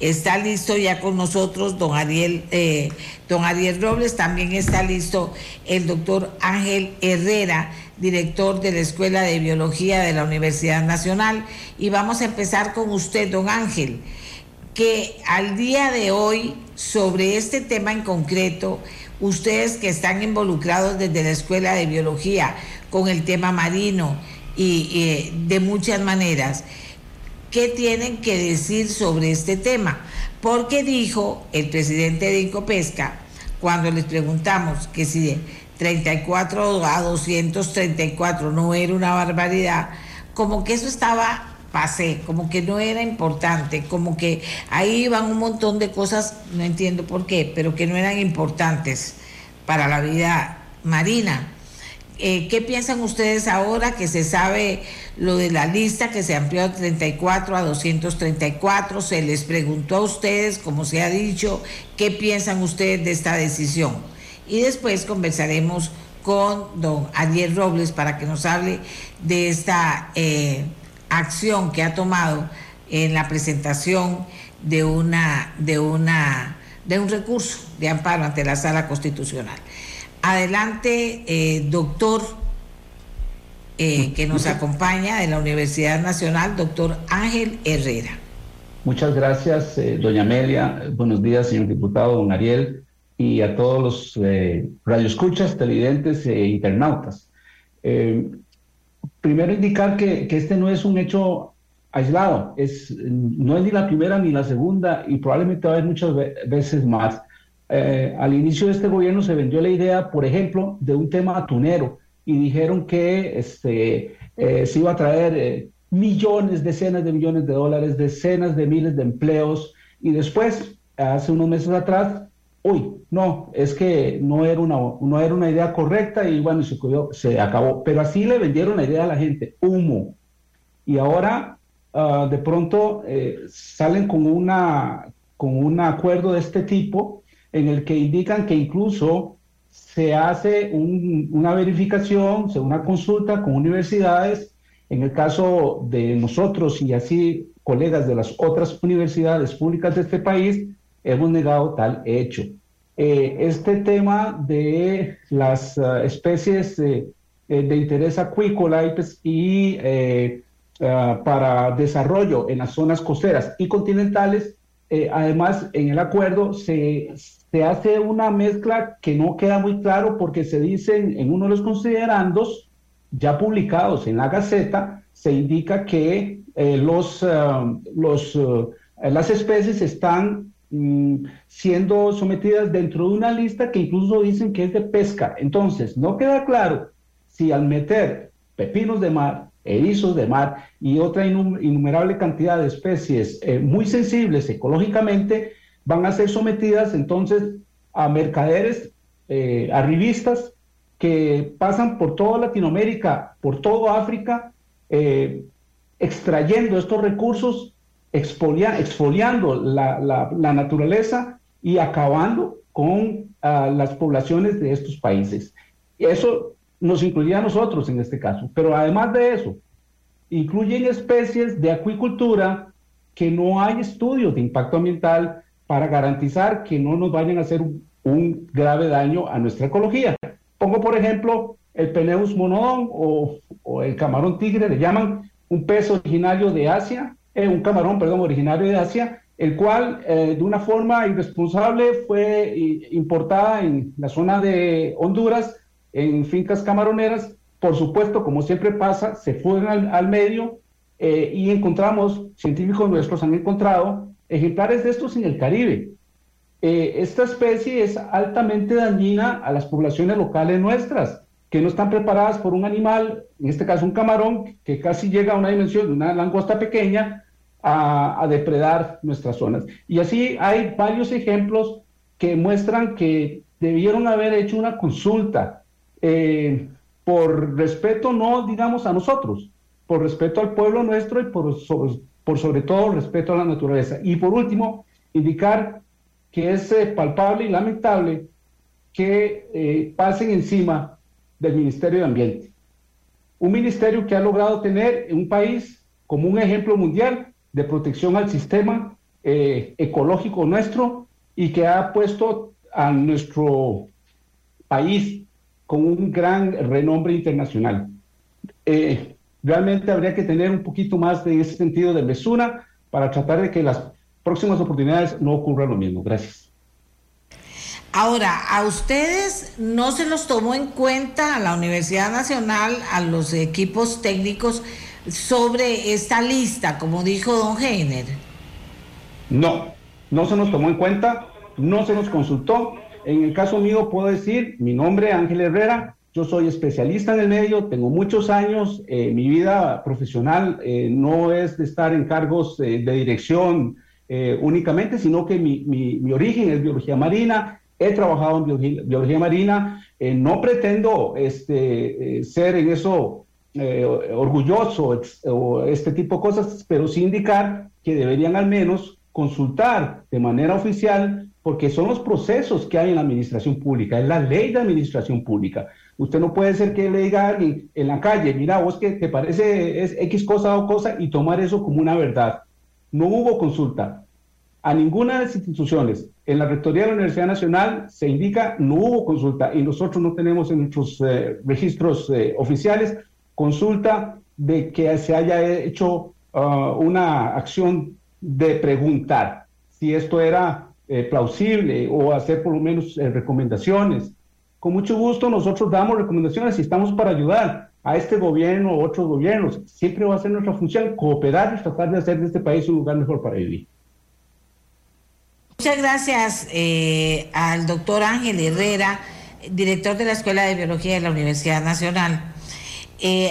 Está listo ya con nosotros don Ariel, eh, don Ariel Robles, también está listo el doctor Ángel Herrera, director de la Escuela de Biología de la Universidad Nacional. Y vamos a empezar con usted, don Ángel, que al día de hoy, sobre este tema en concreto, ustedes que están involucrados desde la Escuela de Biología con el tema marino y, de muchas maneras, ¿qué tienen que decir sobre este tema? Porque dijo el presidente de Incopesca, cuando les preguntamos que si de 34 a 234 no era una barbaridad, como que eso estaba pasé, como que no era importante, como que ahí iban un montón de cosas, no entiendo por qué, pero que no eran importantes para la vida marina. Eh, ¿Qué piensan ustedes ahora que se sabe lo de la lista que se amplió de 34 a 234? Se les preguntó a ustedes, como se ha dicho, ¿qué piensan ustedes de esta decisión? Y después conversaremos con don Ariel Robles para que nos hable de esta... Eh, acción que ha tomado en la presentación de una de una de un recurso de amparo ante la sala constitucional. Adelante, eh, doctor eh, que nos acompaña de la Universidad Nacional, doctor Ángel Herrera. Muchas gracias, eh, doña Amelia. Buenos días, señor diputado, don Ariel, y a todos los radioescuchas, televidentes e internautas primero indicar que, este no es un hecho aislado, es, no es ni la primera ni la segunda y probablemente va a haber muchas veces más. Eh, al inicio de este gobierno se vendió la idea, por ejemplo, de un tema atunero y dijeron que este, eh, se iba a traer eh, millones, decenas de millones de dólares, decenas de miles de empleos y después, hace unos meses atrás, uy, no, es que no era una, no era una idea correcta y bueno, se, se acabó. Pero así le vendieron la idea a la gente, humo. Y ahora ah, de pronto eh, salen con, una, con un acuerdo de este tipo en el que indican que incluso se hace una verificación, una consulta con universidades. En el caso de nosotros y así colegas de las otras universidades públicas de este país, hemos negado tal hecho. Eh, este tema de las eh, especies eh, de interés acuícola y, pues, para desarrollo en las zonas costeras y continentales además, en el acuerdo se, se hace una mezcla que no queda muy claro porque se dice en uno de los considerandos ya publicados en la Gaceta, se indica que los, los, las especies están mm, siendo sometidas dentro de una lista que incluso dicen que es de pesca. Entonces, no queda claro si al meter pepinos de mar, erizos de mar y otra innumerable cantidad de especies eh, muy sensibles ecológicamente van a ser sometidas entonces a mercaderes, eh, arribistas que pasan por toda Latinoamérica, por toda África, eh, extrayendo estos recursos, exfoliando la, naturaleza y acabando con ah, las poblaciones de estos países. Eso nos incluiría a nosotros en este caso. Pero además de eso, incluyen especies de acuicultura que no hay estudios de impacto ambiental para garantizar que no nos vayan a hacer un, grave daño a nuestra ecología. Pongo, por ejemplo, el Peneus monodon o, el camarón tigre, le llaman un pez originario de Asia, eh, un camarón, perdón, originario de Asia, el cual eh, de una forma irresponsable fue eh, importada en la zona de Honduras en fincas camaroneras, por supuesto, como siempre pasa, se fueron al, medio eh, y encontramos, científicos nuestros han encontrado ejemplares de estos en el Caribe. Eh, esta especie es altamente dañina a las poblaciones locales nuestras, que no están preparadas por un animal, en este caso un camarón, que casi llega a una dimensión de una langosta pequeña, a, depredar nuestras zonas. Y así hay varios ejemplos que muestran que debieron haber hecho una consulta eh, por respeto no digamos a nosotros, por respeto al pueblo nuestro y por sobre, todo respeto a la naturaleza. Y por último, indicar que es eh, palpable y lamentable que eh, pasen encima del Ministerio de Ambiente. Un ministerio que ha logrado tener un país como un ejemplo mundial de protección al sistema ecológico nuestro y que ha puesto a nuestro país con un gran renombre internacional. Eh, realmente habría que tener un poquito más de ese sentido de mesura para tratar de que las próximas oportunidades no ocurran lo mismo. Gracias. Ahora, a ustedes no se los tomó en cuenta a la Universidad Nacional, a los equipos técnicos sobre esta lista, como dijo don Heiner. No, no se nos tomó en cuenta, no se nos consultó en el caso mío puedo decir, mi nombre es Ángel Herrera, yo soy especialista en el medio, tengo muchos años, eh, mi vida profesional eh, no es de estar en cargos de dirección eh, únicamente, sino que mi, mi, origen es biología marina, he trabajado en biología, marina, no pretendo este, ser en eso orgulloso o este tipo de cosas, pero sí indicar que deberían al menos consultar de manera oficial porque son los procesos que hay en la administración pública, es la ley de administración pública. Usted no puede ser que le diga a alguien en la calle, mira, vos que te parece es X cosa o cosa y tomar eso como una verdad. No hubo consulta a ninguna de las instituciones. En la Rectoría de la Universidad Nacional se indica no hubo consulta y nosotros no tenemos en nuestros eh, registros eh, oficiales consulta de que se haya hecho uh, una acción de preguntar si esto era eh, plausible o hacer por lo menos eh, recomendaciones. Con mucho gusto nosotros damos recomendaciones y estamos para ayudar a este gobierno o otros gobiernos. Siempre va a ser nuestra función cooperar y tratar de hacer de este país un lugar mejor para vivir. Muchas gracias eh, al doctor Ángel Herrera, director de la Escuela de Biología de la Universidad Nacional.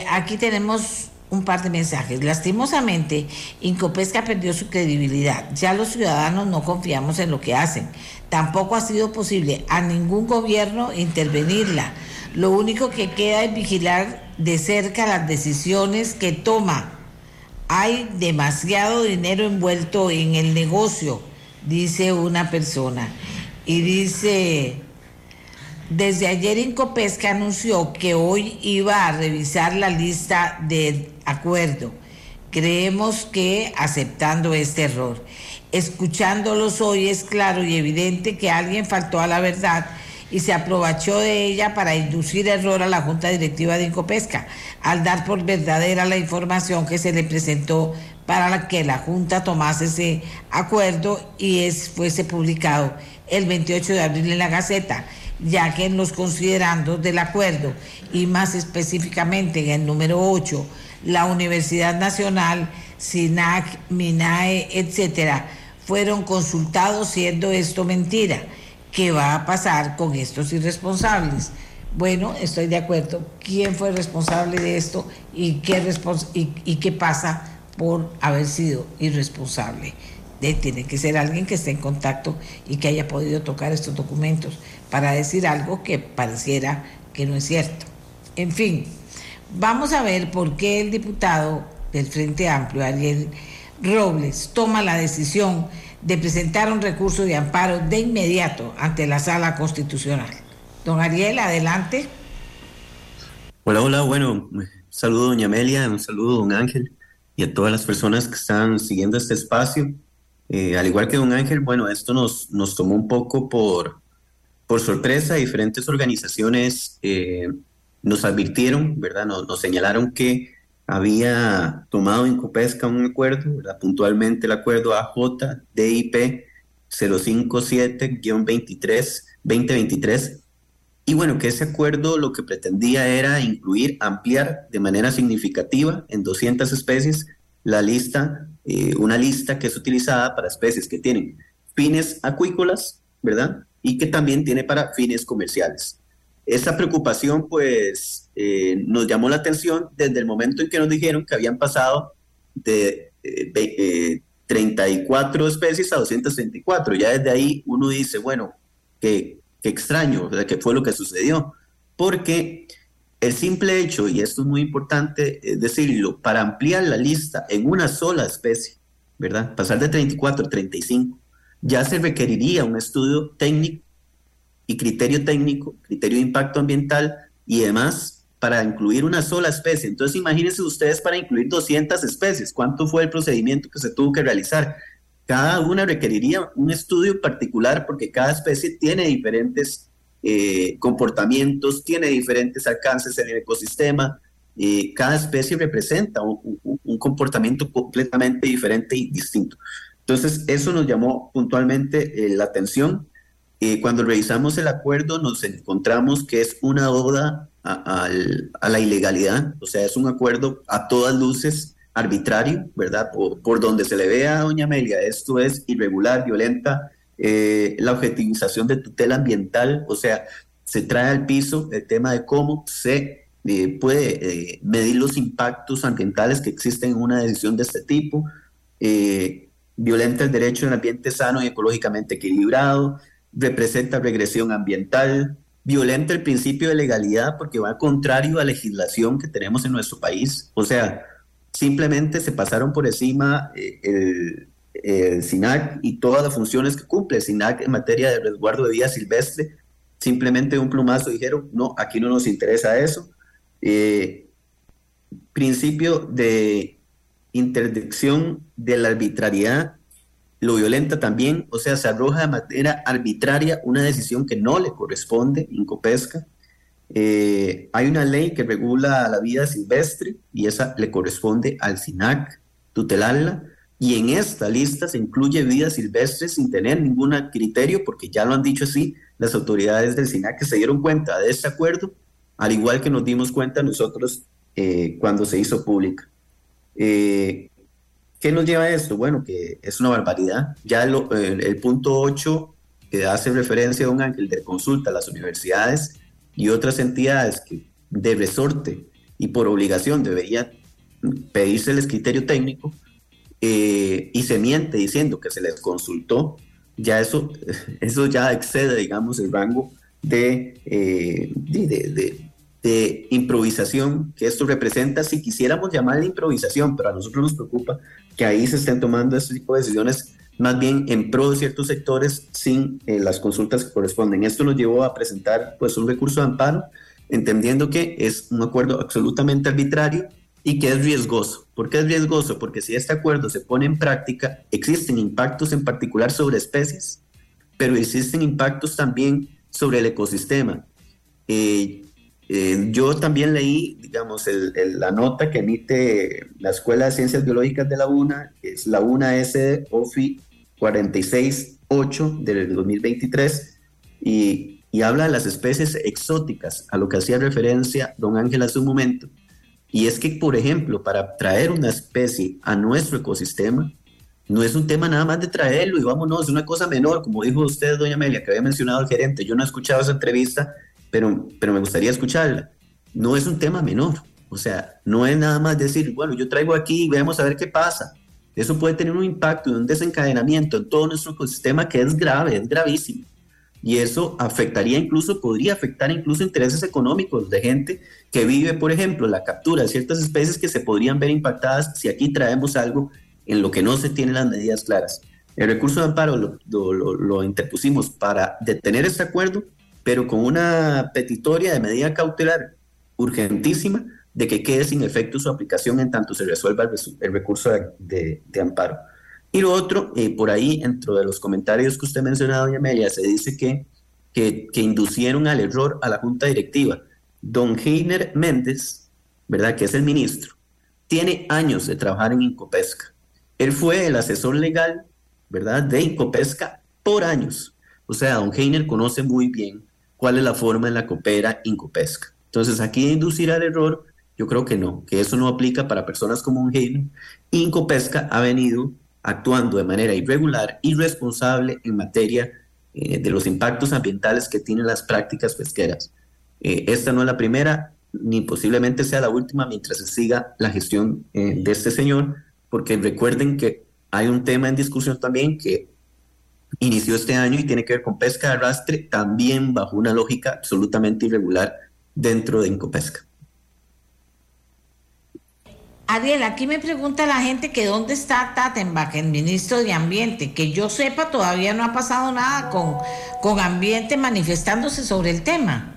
Aquí tenemos un par de mensajes. Lastimosamente, Incopesca perdió su credibilidad. Ya los ciudadanos no confiamos en lo que hacen. Tampoco ha sido posible a ningún gobierno intervenirla. Lo único que queda es vigilar de cerca las decisiones que toma. Hay demasiado dinero envuelto en el negocio, dice una persona. Y dice desde ayer Incopesca anunció que hoy iba a revisar la lista de acuerdo. Creemos que aceptando este error, escuchándolos hoy es claro y evidente que alguien faltó a la verdad y se aprovechó de ella para inducir error a la Junta Directiva de Incopesca al dar por verdadera la información que se le presentó para que la Junta tomase ese acuerdo y es, fuese publicado el 28 de abril en la Gaceta, ya que en los considerandos del acuerdo y más específicamente en el número 8, la Universidad Nacional, SINAC, MINAE, etcétera, fueron consultados siendo esto mentira. ¿Qué va a pasar con estos irresponsables? Bueno, estoy de acuerdo. ¿Quién fue responsable de esto y qué, y, qué pasa por haber sido irresponsable? Tiene que ser alguien que esté en contacto y que haya podido tocar estos documentos para decir algo que pareciera que no es cierto. En fin, vamos a ver por qué el diputado del Frente Amplio, Ariel Robles, toma la decisión de presentar un recurso de amparo de inmediato ante la sala constitucional. Don Ariel, adelante. Hola, hola, bueno, un saludo doña Amelia, un saludo don Ángel y a todas las personas que están siguiendo este espacio. Eh, al igual que don Ángel, bueno, esto nos, nos tomó un poco por, por sorpresa. Diferentes organizaciones eh, nos advirtieron, ¿verdad? Nos, nos, señalaron que había tomado en Copesca un acuerdo, ¿verdad? puntualmente el acuerdo AJ-DIP 057-23-2023 y bueno, que ese acuerdo lo que pretendía era incluir, ampliar de manera significativa en 200 especies la lista, eh, una lista que es utilizada para especies que tienen fines acuícolas, ¿verdad? Y que también tiene para fines comerciales. Esa preocupación, pues, eh, nos llamó la atención desde el momento en que nos dijeron que habían pasado de, 34 eh, especies a 234. Ya desde ahí uno dice, bueno, que Qué extraño, ¿verdad? ¿Qué fue lo que sucedió? Porque el simple hecho, y esto es muy importante decirlo, para ampliar la lista en una sola especie, ¿verdad? Pasar de 34 a 35, ya se requeriría un estudio técnico y criterio técnico, criterio de impacto ambiental y demás para incluir una sola especie. Entonces imagínense ustedes para incluir 200 especies, ¿cuánto fue el procedimiento que se tuvo que realizar? Cada una requeriría un estudio particular porque cada especie tiene diferentes eh, comportamientos, tiene diferentes alcances en el ecosistema. Eh, cada especie representa un, comportamiento completamente diferente y distinto. Entonces, eso nos llamó puntualmente eh, la atención. cuando revisamos el acuerdo, nos encontramos que es una oda a, la ilegalidad, o sea, es un acuerdo a todas luces arbitrario, ¿verdad? Por, donde se le vea a doña Amelia, esto es irregular, violenta, eh, la objetivización de tutela ambiental, o sea, se trae al piso el tema de cómo se eh, puede eh, medir los impactos ambientales que existen en una decisión de este tipo, violenta el derecho a un ambiente sano y ecológicamente equilibrado, representa regresión ambiental, violenta el principio de legalidad porque va contrario a la legislación que tenemos en nuestro país, o sea, simplemente se pasaron por encima eh, el, SINAC y todas las funciones que cumple el SINAC en materia de resguardo de vida silvestre. Simplemente un plumazo dijeron, no, aquí no nos interesa eso. Eh, principio de interdicción de la arbitrariedad, lo violenta también, o sea, se arroja de manera arbitraria una decisión que no le corresponde, Incopesca. Eh, hay una ley que regula la vida silvestre y esa le corresponde al SINAC tutelarla. Y en esta lista se incluye vida silvestre sin tener ningún criterio, porque ya lo han dicho así las autoridades del SINAC que se dieron cuenta de este acuerdo, al igual que nos dimos cuenta nosotros eh, cuando se hizo pública. Eh, ¿Qué nos lleva a esto? Bueno, que es una barbaridad. Ya el, punto 8 que hace referencia a un ángel de consulta a las universidades y otras entidades que de resorte y por obligación deberían pedirse el criterio técnico eh, y se miente diciendo que se les consultó, ya eso, (laughs) eso ya excede, digamos, el rango de, eh, de, de, improvisación que esto representa, si quisiéramos llamarle improvisación, pero a nosotros nos preocupa que ahí se estén tomando este tipo de decisiones más bien en pro de ciertos sectores sin eh, las consultas que corresponden. Esto nos llevó a presentar pues un recurso de amparo, entendiendo que es un acuerdo absolutamente arbitrario y que es riesgoso. ¿Por qué es riesgoso? Porque si este acuerdo se pone en práctica, existen impactos en particular sobre especies, pero existen impactos también sobre el ecosistema. Eh, eh, yo también leí, digamos, la nota que emite la Escuela de Ciencias Biológicas de la UNA, que es la UNA-S OFI 468 del 2023, y, y habla de las especies exóticas, a lo que hacía referencia don Ángel hace un momento. Y es que, por ejemplo, para traer una especie a nuestro ecosistema, no es un tema nada más de traerlo y vámonos, es una cosa menor, como dijo usted, doña Amelia, que había mencionado el gerente. Yo no he escuchado esa entrevista pero, pero me gustaría escucharla. No es un tema menor, o sea, no es nada más decir, bueno, yo traigo aquí y veamos a ver qué pasa. Eso puede tener un impacto y un desencadenamiento en todo nuestro ecosistema que es grave, es gravísimo. Y eso afectaría incluso, podría afectar incluso intereses económicos de gente que vive, por ejemplo, la captura de ciertas especies que se podrían ver impactadas si aquí traemos algo en lo que no se tienen las medidas claras. El recurso de amparo lo, interpusimos para detener este acuerdo pero con una petitoria de medida cautelar urgentísima de que quede sin efecto su aplicación en tanto se resuelva el, recurso de, amparo. Y lo otro, eh, por ahí, dentro de los comentarios que usted mencionado, doña Amelia, se dice que, que, que, inducieron al error a la junta directiva. Don Heiner Méndez, ¿verdad? Que es el ministro, tiene años de trabajar en Incopesca. Él fue el asesor legal, ¿verdad? De Incopesca por años. O sea, don Heiner conoce muy bien cuál es la forma en la que opera Incopesca. Entonces, aquí inducir al error, yo creo que no, que eso no aplica para personas como un genio. Incopesca ha venido actuando de manera irregular, irresponsable en materia eh, de los impactos ambientales que tienen las prácticas pesqueras. Eh, esta no es la primera, ni posiblemente sea la última mientras se siga la gestión eh, de este señor, porque recuerden que hay un tema en discusión también que inició este año y tiene que ver con pesca de arrastre, también bajo una lógica absolutamente irregular dentro de Incopesca. Ariel, aquí me pregunta la gente que dónde está Tatenbach, el ministro de Ambiente. Que yo sepa, todavía no ha pasado nada con, con Ambiente manifestándose sobre el tema.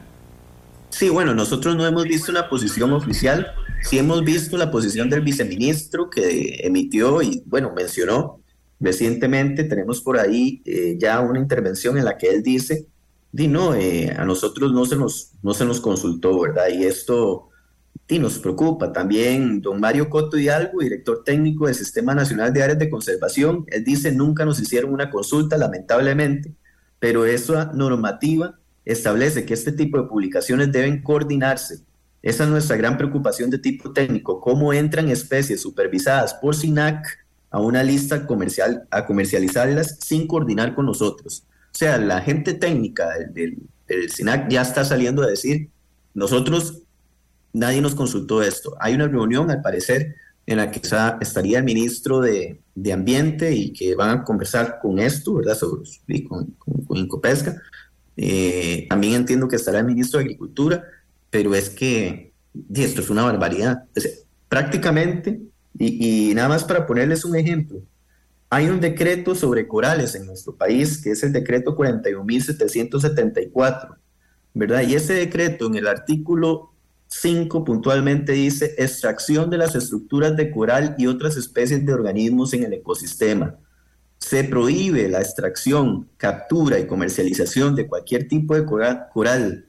Sí, bueno, nosotros no hemos visto una posición oficial. Sí hemos visto la posición del viceministro que emitió y, bueno, mencionó Recientemente tenemos por ahí eh, ya una intervención en la que él dice, di no, eh, a nosotros no se, nos, no se nos consultó, ¿verdad? Y esto di, nos preocupa. También don Mario Coto Hidalgo, director técnico del Sistema Nacional de Áreas de Conservación, él dice, nunca nos hicieron una consulta, lamentablemente, pero esa normativa establece que este tipo de publicaciones deben coordinarse. Esa es nuestra gran preocupación de tipo técnico, cómo entran especies supervisadas por SINAC a una lista comercial, a comercializarlas sin coordinar con nosotros. O sea, la gente técnica del, SINAC ya está saliendo a decir, nosotros, nadie nos consultó esto. Hay una reunión, al parecer, en la que estaría el ministro de, Ambiente y que van a conversar con esto, ¿verdad? Sobre, con, con, Incopesca. Eh, también entiendo que estará el ministro de Agricultura, pero es que esto es una barbaridad. prácticamente y, nada más para ponerles un ejemplo, hay un decreto sobre corales en nuestro país, que es el decreto 41.774, ¿verdad? Y ese decreto en el artículo 5 puntualmente dice extracción de las estructuras de coral y otras especies de organismos en el ecosistema. Se prohíbe la extracción, captura y comercialización de cualquier tipo de coral.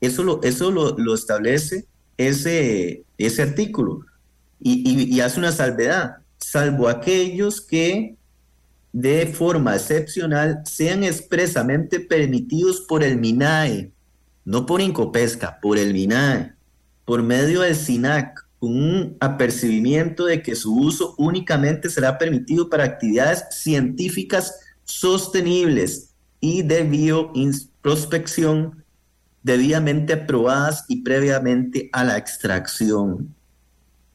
Eso lo, eso lo, lo establece ese, ese artículo y, hace una salvedad, salvo aquellos que de forma excepcional sean expresamente permitidos por el MINAE, no por Incopesca, por el MINAE, por medio del SINAC, con un apercibimiento de que su uso únicamente será permitido para actividades científicas sostenibles y de bioprospección debidamente aprobadas y previamente a la extracción.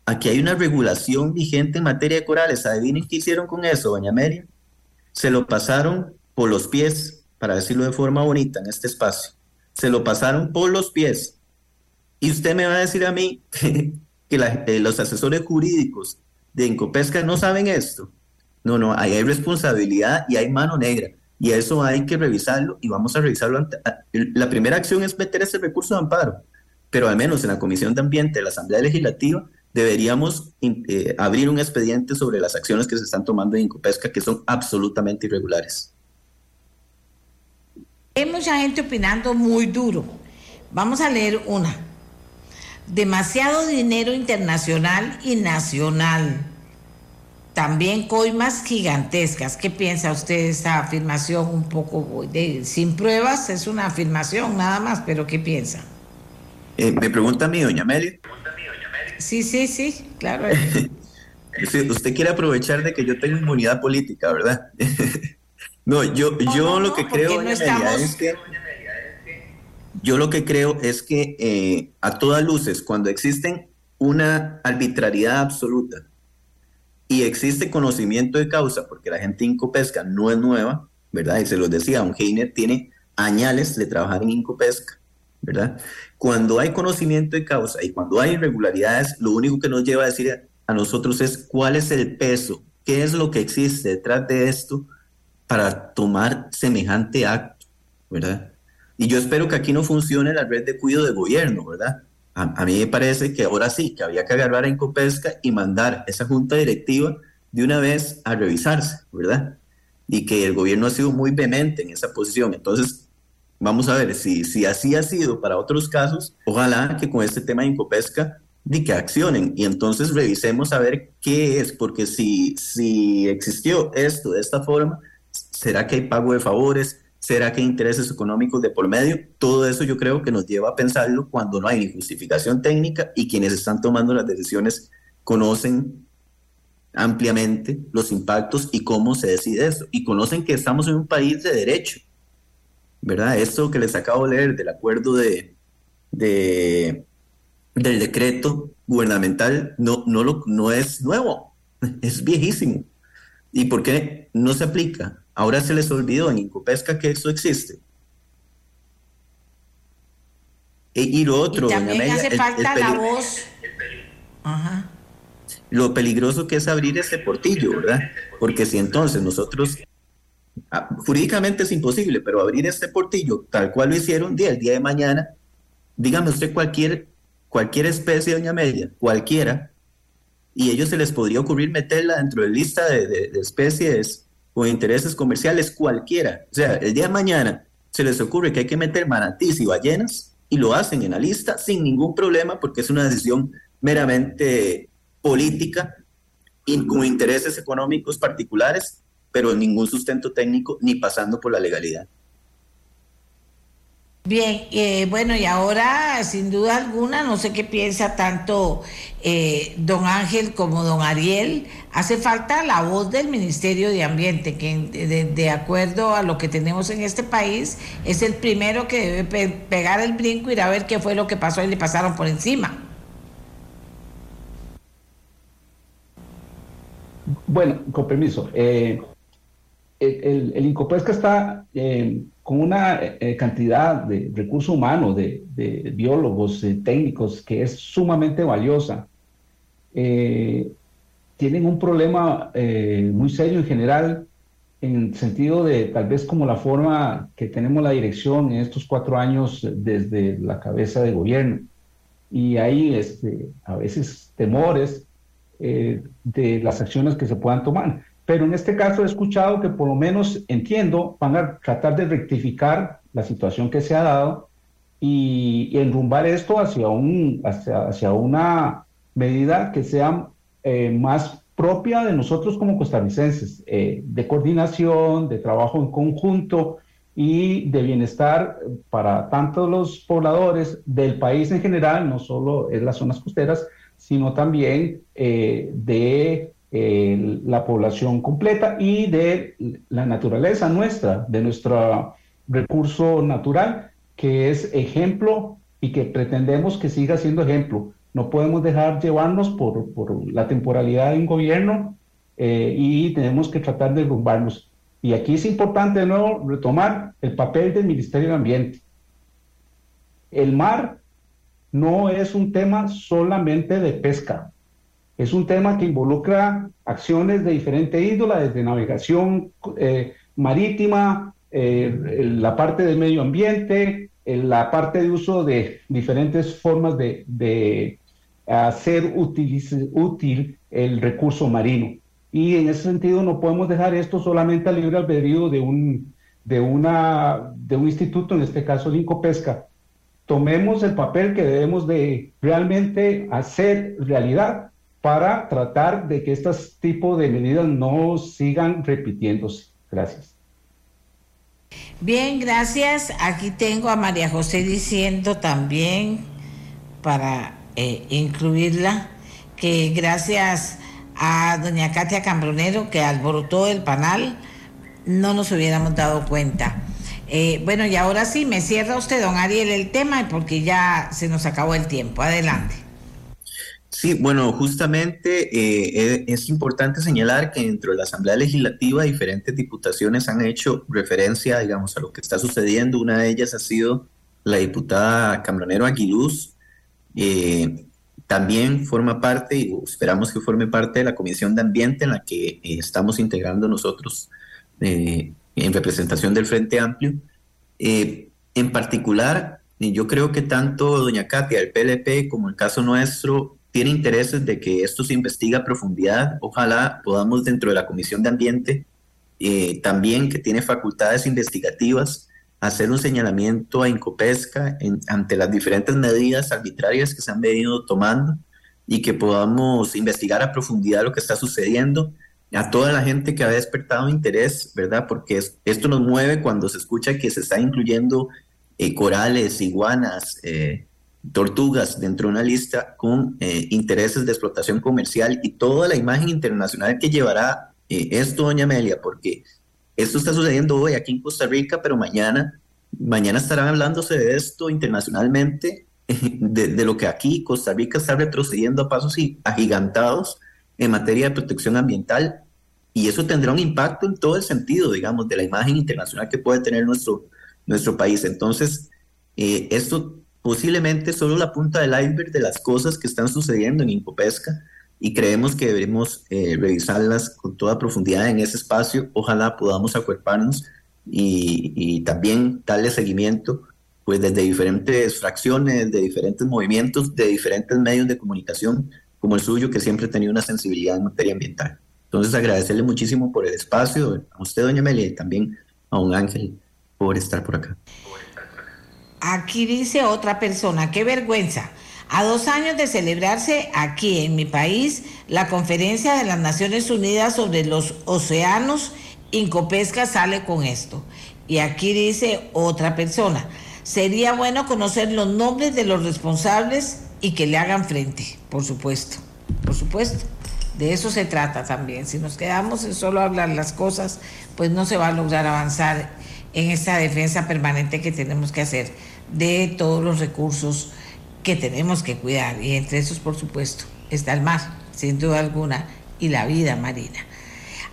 Aquí hay una regulación vigente en materia de corales. ¿Adivinen qué hicieron con eso, doña Amelia? Se lo pasaron por los pies, para decirlo de forma bonita en este espacio. Se lo pasaron por los pies. Y usted me va a decir a mí (laughs) que, eh, los asesores jurídicos de Incopesca no saben esto. No, no, ahí hay responsabilidad y hay mano negra. Y eso hay que revisarlo y vamos a revisarlo. La primera acción es meter ese recurso de amparo, pero al menos en la Comisión de Ambiente de la Asamblea Legislativa deberíamos eh, abrir un expediente sobre las acciones que se están tomando en Incopesca que son absolutamente irregulares. Hay mucha gente opinando muy duro. Vamos a leer una. Demasiado dinero internacional y nacional. También coimas gigantescas. ¿Qué piensa usted de esta afirmación un poco de, sin pruebas? Es una afirmación nada más, pero ¿qué piensa? Eh, me pregunta a mí, doña Meli. Sí, sí, sí, claro. (laughs) usted quiere aprovechar de que yo tengo inmunidad política, ¿verdad? (laughs) no, yo, yo lo que creo, es que yo lo que creo es que eh, a todas luces, cuando existen una arbitrariedad absoluta y existe conocimiento de causa, porque la gente Incopesca no es nueva, ¿verdad? Y se los decía, un Heiner tiene añales de trabajar en Incopesca, ¿verdad? Cuando hay conocimiento de causa y cuando hay irregularidades, lo único que nos lleva a decir a nosotros es cuál es el peso, qué es lo que existe detrás de esto para tomar semejante acto, ¿verdad? Y yo espero que aquí no funcione la red de cuidado de gobierno, ¿verdad? A, mí me parece que ahora sí, que había que agarrar a Incopesca y mandar esa junta directiva de una vez a revisarse, ¿verdad? Y que el gobierno ha sido muy vehemente en esa posición. Entonces, vamos a ver si, si así ha sido para otros casos, ojalá que con este tema de Incopesca de que accionen y entonces revisemos a ver qué es, porque si, si existió esto de esta forma, ¿será que hay pago de favores? ¿Será que hay intereses económicos de por medio? Todo eso yo creo que nos lleva a pensarlo cuando no hay justificación técnica y quienes están tomando las decisiones conocen ampliamente los impactos y cómo se decide eso. Y conocen que estamos en un país de derecho, ¿verdad? Esto que les acabo de leer del acuerdo de, de del decreto gubernamental no, no, lo, no es nuevo, (laughs) es viejísimo. ¿Y por qué no se aplica? Ahora se les olvidó en Incopesca que eso existe. E, y, lo otro, también hace falta la voz. Lo peligroso que es abrir ese portillo, ¿verdad? Porque si entonces nosotros, jurídicamente es imposible, pero abrir este portillo tal cual lo hicieron, día, el día de mañana, dígame usted cualquier cualquier especie, doña Amelia, cualquiera, y ellos se les podría ocurrir meterla dentro de lista de, especies o intereses comerciales, cualquiera. O sea, el día de mañana se les ocurre que hay que meter manatís y ballenas y lo hacen en la lista sin ningún problema porque es una decisión meramente política y con intereses económicos particulares, pero ningún sustento técnico ni pasando por la legalidad. Bien, eh, bueno, y ahora, sin duda alguna, no sé qué piensa tanto eh, don Ángel como don Ariel, hace falta la voz del Ministerio de Ambiente, que de, acuerdo a lo que tenemos en este país, es el primero que debe pegar el brinco y ir a ver qué fue lo que pasó y le pasaron por encima. Bueno, con permiso. Eh, el, el, Incopesca está con una eh, cantidad de recursos humanos, de, biólogos, técnicos, que es sumamente valiosa. Eh, tienen un problema eh, muy serio en general, en sentido de tal vez como la forma que tenemos la dirección en estos cuatro años desde la cabeza de gobierno. Y hay este, a veces temores de las acciones que se puedan tomar. Pero en este caso he escuchado que por lo menos entiendo, van a tratar de rectificar la situación que se ha dado y, enrumbar esto hacia, un, hacia, una medida que sea eh, más propia de nosotros como costarricenses, eh, de coordinación, de trabajo en conjunto y de bienestar para tanto los pobladores del país en general, no solo en las zonas costeras, sino también eh, de eh, la población completa y de la naturaleza nuestra, de nuestro recurso natural, que es ejemplo y que pretendemos que siga siendo ejemplo. No podemos dejar llevarnos por, por la temporalidad de un gobierno eh, y tenemos que tratar de derrumbarnos. Y aquí es importante de nuevo retomar el papel del Ministerio de Ambiente. El mar no es un tema solamente de pesca, es un tema que involucra acciones de diferente índole, desde navegación eh, marítima, eh, la parte del medio ambiente, la parte de uso de diferentes formas de, hacer útil, el recurso marino. Y en ese sentido no podemos dejar esto solamente al libre albedrío de un, de una, de un instituto, en este caso el Incopesca, tomemos el papel que debemos de realmente hacer realidad para tratar de que estos tipos de medidas no sigan repitiéndose. Gracias. Bien, gracias. Aquí tengo a María José diciendo también, para eh, incluirla, que gracias a doña Katia Cambronero, que alborotó el panal, no nos hubiéramos dado cuenta. Eh, bueno, y ahora sí, me cierra usted, don Ariel, el tema, porque ya se nos acabó el tiempo. Adelante. Sí, bueno, justamente eh, es importante señalar que dentro de la Asamblea Legislativa diferentes diputaciones han hecho referencia, digamos, a lo que está sucediendo. Una de ellas ha sido la diputada Cambronero Aguiluz. Eh, también forma parte, y esperamos que forme parte de la Comisión de Ambiente en la que estamos integrando nosotros en representación del Frente Amplio. Eh, en particular, yo creo que tanto doña Katia, el PLP, como el caso nuestro, tiene intereses de que esto se investigue a profundidad. Ojalá podamos dentro de la Comisión de Ambiente, eh, también que tiene facultades investigativas, hacer un señalamiento a Incopesca ante las diferentes medidas arbitrarias que se han venido tomando y que podamos investigar a profundidad lo que está sucediendo a toda la gente que ha despertado interés, ¿verdad? Porque esto nos mueve cuando se escucha que se está incluyendo eh, corales, iguanas, eh, tortugas dentro de una lista con eh, intereses de explotación comercial y toda la imagen internacional que llevará esto, doña Amelia, porque esto está sucediendo hoy aquí en Costa Rica, pero mañana, mañana estarán hablándose de esto internacionalmente, (laughs) de, de lo que aquí Costa Rica está retrocediendo a pasos agigantados en materia de protección ambiental y eso tendrá un impacto en todo el sentido, digamos, de la imagen internacional que puede tener nuestro, nuestro país. Entonces, eh, esto posiblemente solo la punta del iceberg de las cosas que están sucediendo en Incopesca y creemos que debemos eh, revisarlas con toda profundidad en ese espacio. Ojalá podamos acuerparnos y, también darle seguimiento pues desde diferentes fracciones, de diferentes movimientos, de diferentes medios de comunicación como el suyo, que siempre ha tenido una sensibilidad en materia ambiental. Entonces, agradecerle muchísimo por el espacio, a usted, doña Amelia, y también a un ángel por estar por acá. Aquí dice otra persona, qué vergüenza. A dos años de celebrarse aquí en mi país la conferencia de las Naciones Unidas sobre los océanos, Incopesca sale con esto. Y aquí dice otra persona, sería bueno conocer los nombres de los responsables y que le hagan frente, por supuesto, por supuesto. De eso se trata también. Si nos quedamos en solo hablar las cosas, pues no se va a lograr avanzar en esta defensa permanente que tenemos que hacer de todos los recursos que tenemos que cuidar. Y entre esos, por supuesto, está el mar, sin duda alguna, y la vida marina.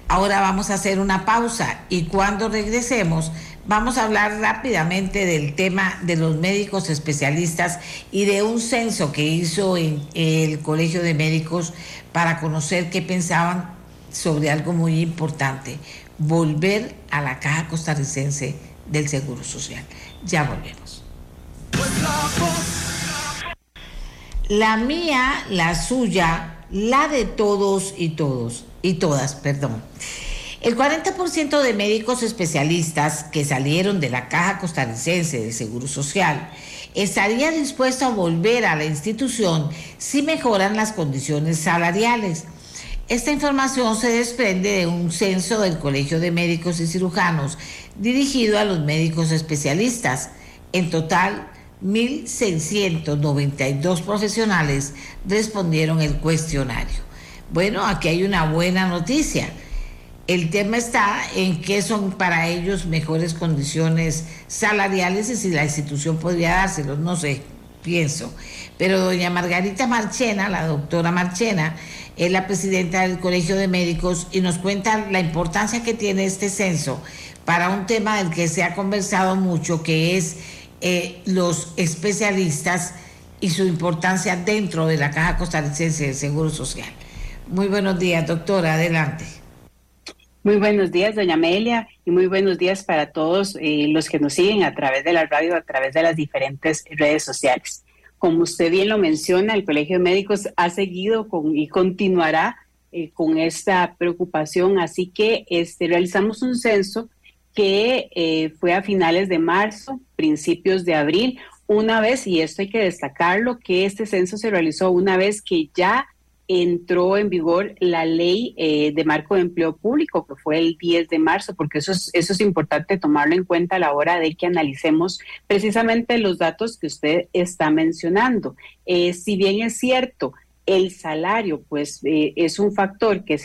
Ahora vamos a hacer una pausa y cuando regresemos Vamos a hablar rápidamente del tema de los médicos especialistas y de un censo que hizo en el Colegio de Médicos para conocer qué pensaban sobre algo muy importante, volver a la caja costarricense del Seguro Social. Ya volvemos. La mía, la suya, la de todos y todos, y todas, perdón. El 40% de médicos especialistas que salieron de la Caja Costarricense de Seguro Social estaría dispuesto a volver a la institución si mejoran las condiciones salariales. Esta información se desprende de un censo del Colegio de Médicos y Cirujanos dirigido a los médicos especialistas. En total, 1.692 profesionales respondieron el cuestionario. Bueno, aquí hay una buena noticia el tema está en qué son para ellos mejores condiciones salariales y si la institución podría dárselos, no sé, pienso. Pero doña Margarita Marchena, la doctora Marchena, es la presidenta del Colegio de Médicos y nos cuenta la importancia que tiene este censo para un tema del que se ha conversado mucho, que es eh, los especialistas y su importancia dentro de la Caja Costarricense de Seguro Social. Muy buenos días, doctora, adelante. Muy buenos días, doña Amelia, y muy buenos días para todos eh, los que nos siguen a través de la radio, a través de las diferentes redes sociales. Como usted bien lo menciona, el Colegio de Médicos ha seguido con, y continuará eh, con esta preocupación, así que este, realizamos un censo que eh, fue a finales de marzo, principios de abril, una vez, y esto hay que destacarlo, que este censo se realizó una vez que ya entró en vigor la ley eh, de marco de empleo público, que fue el 10 de marzo, porque eso es, eso es importante tomarlo en cuenta a la hora de que analicemos precisamente los datos que usted está mencionando. Eh, si bien es cierto, el salario, pues eh, es un factor que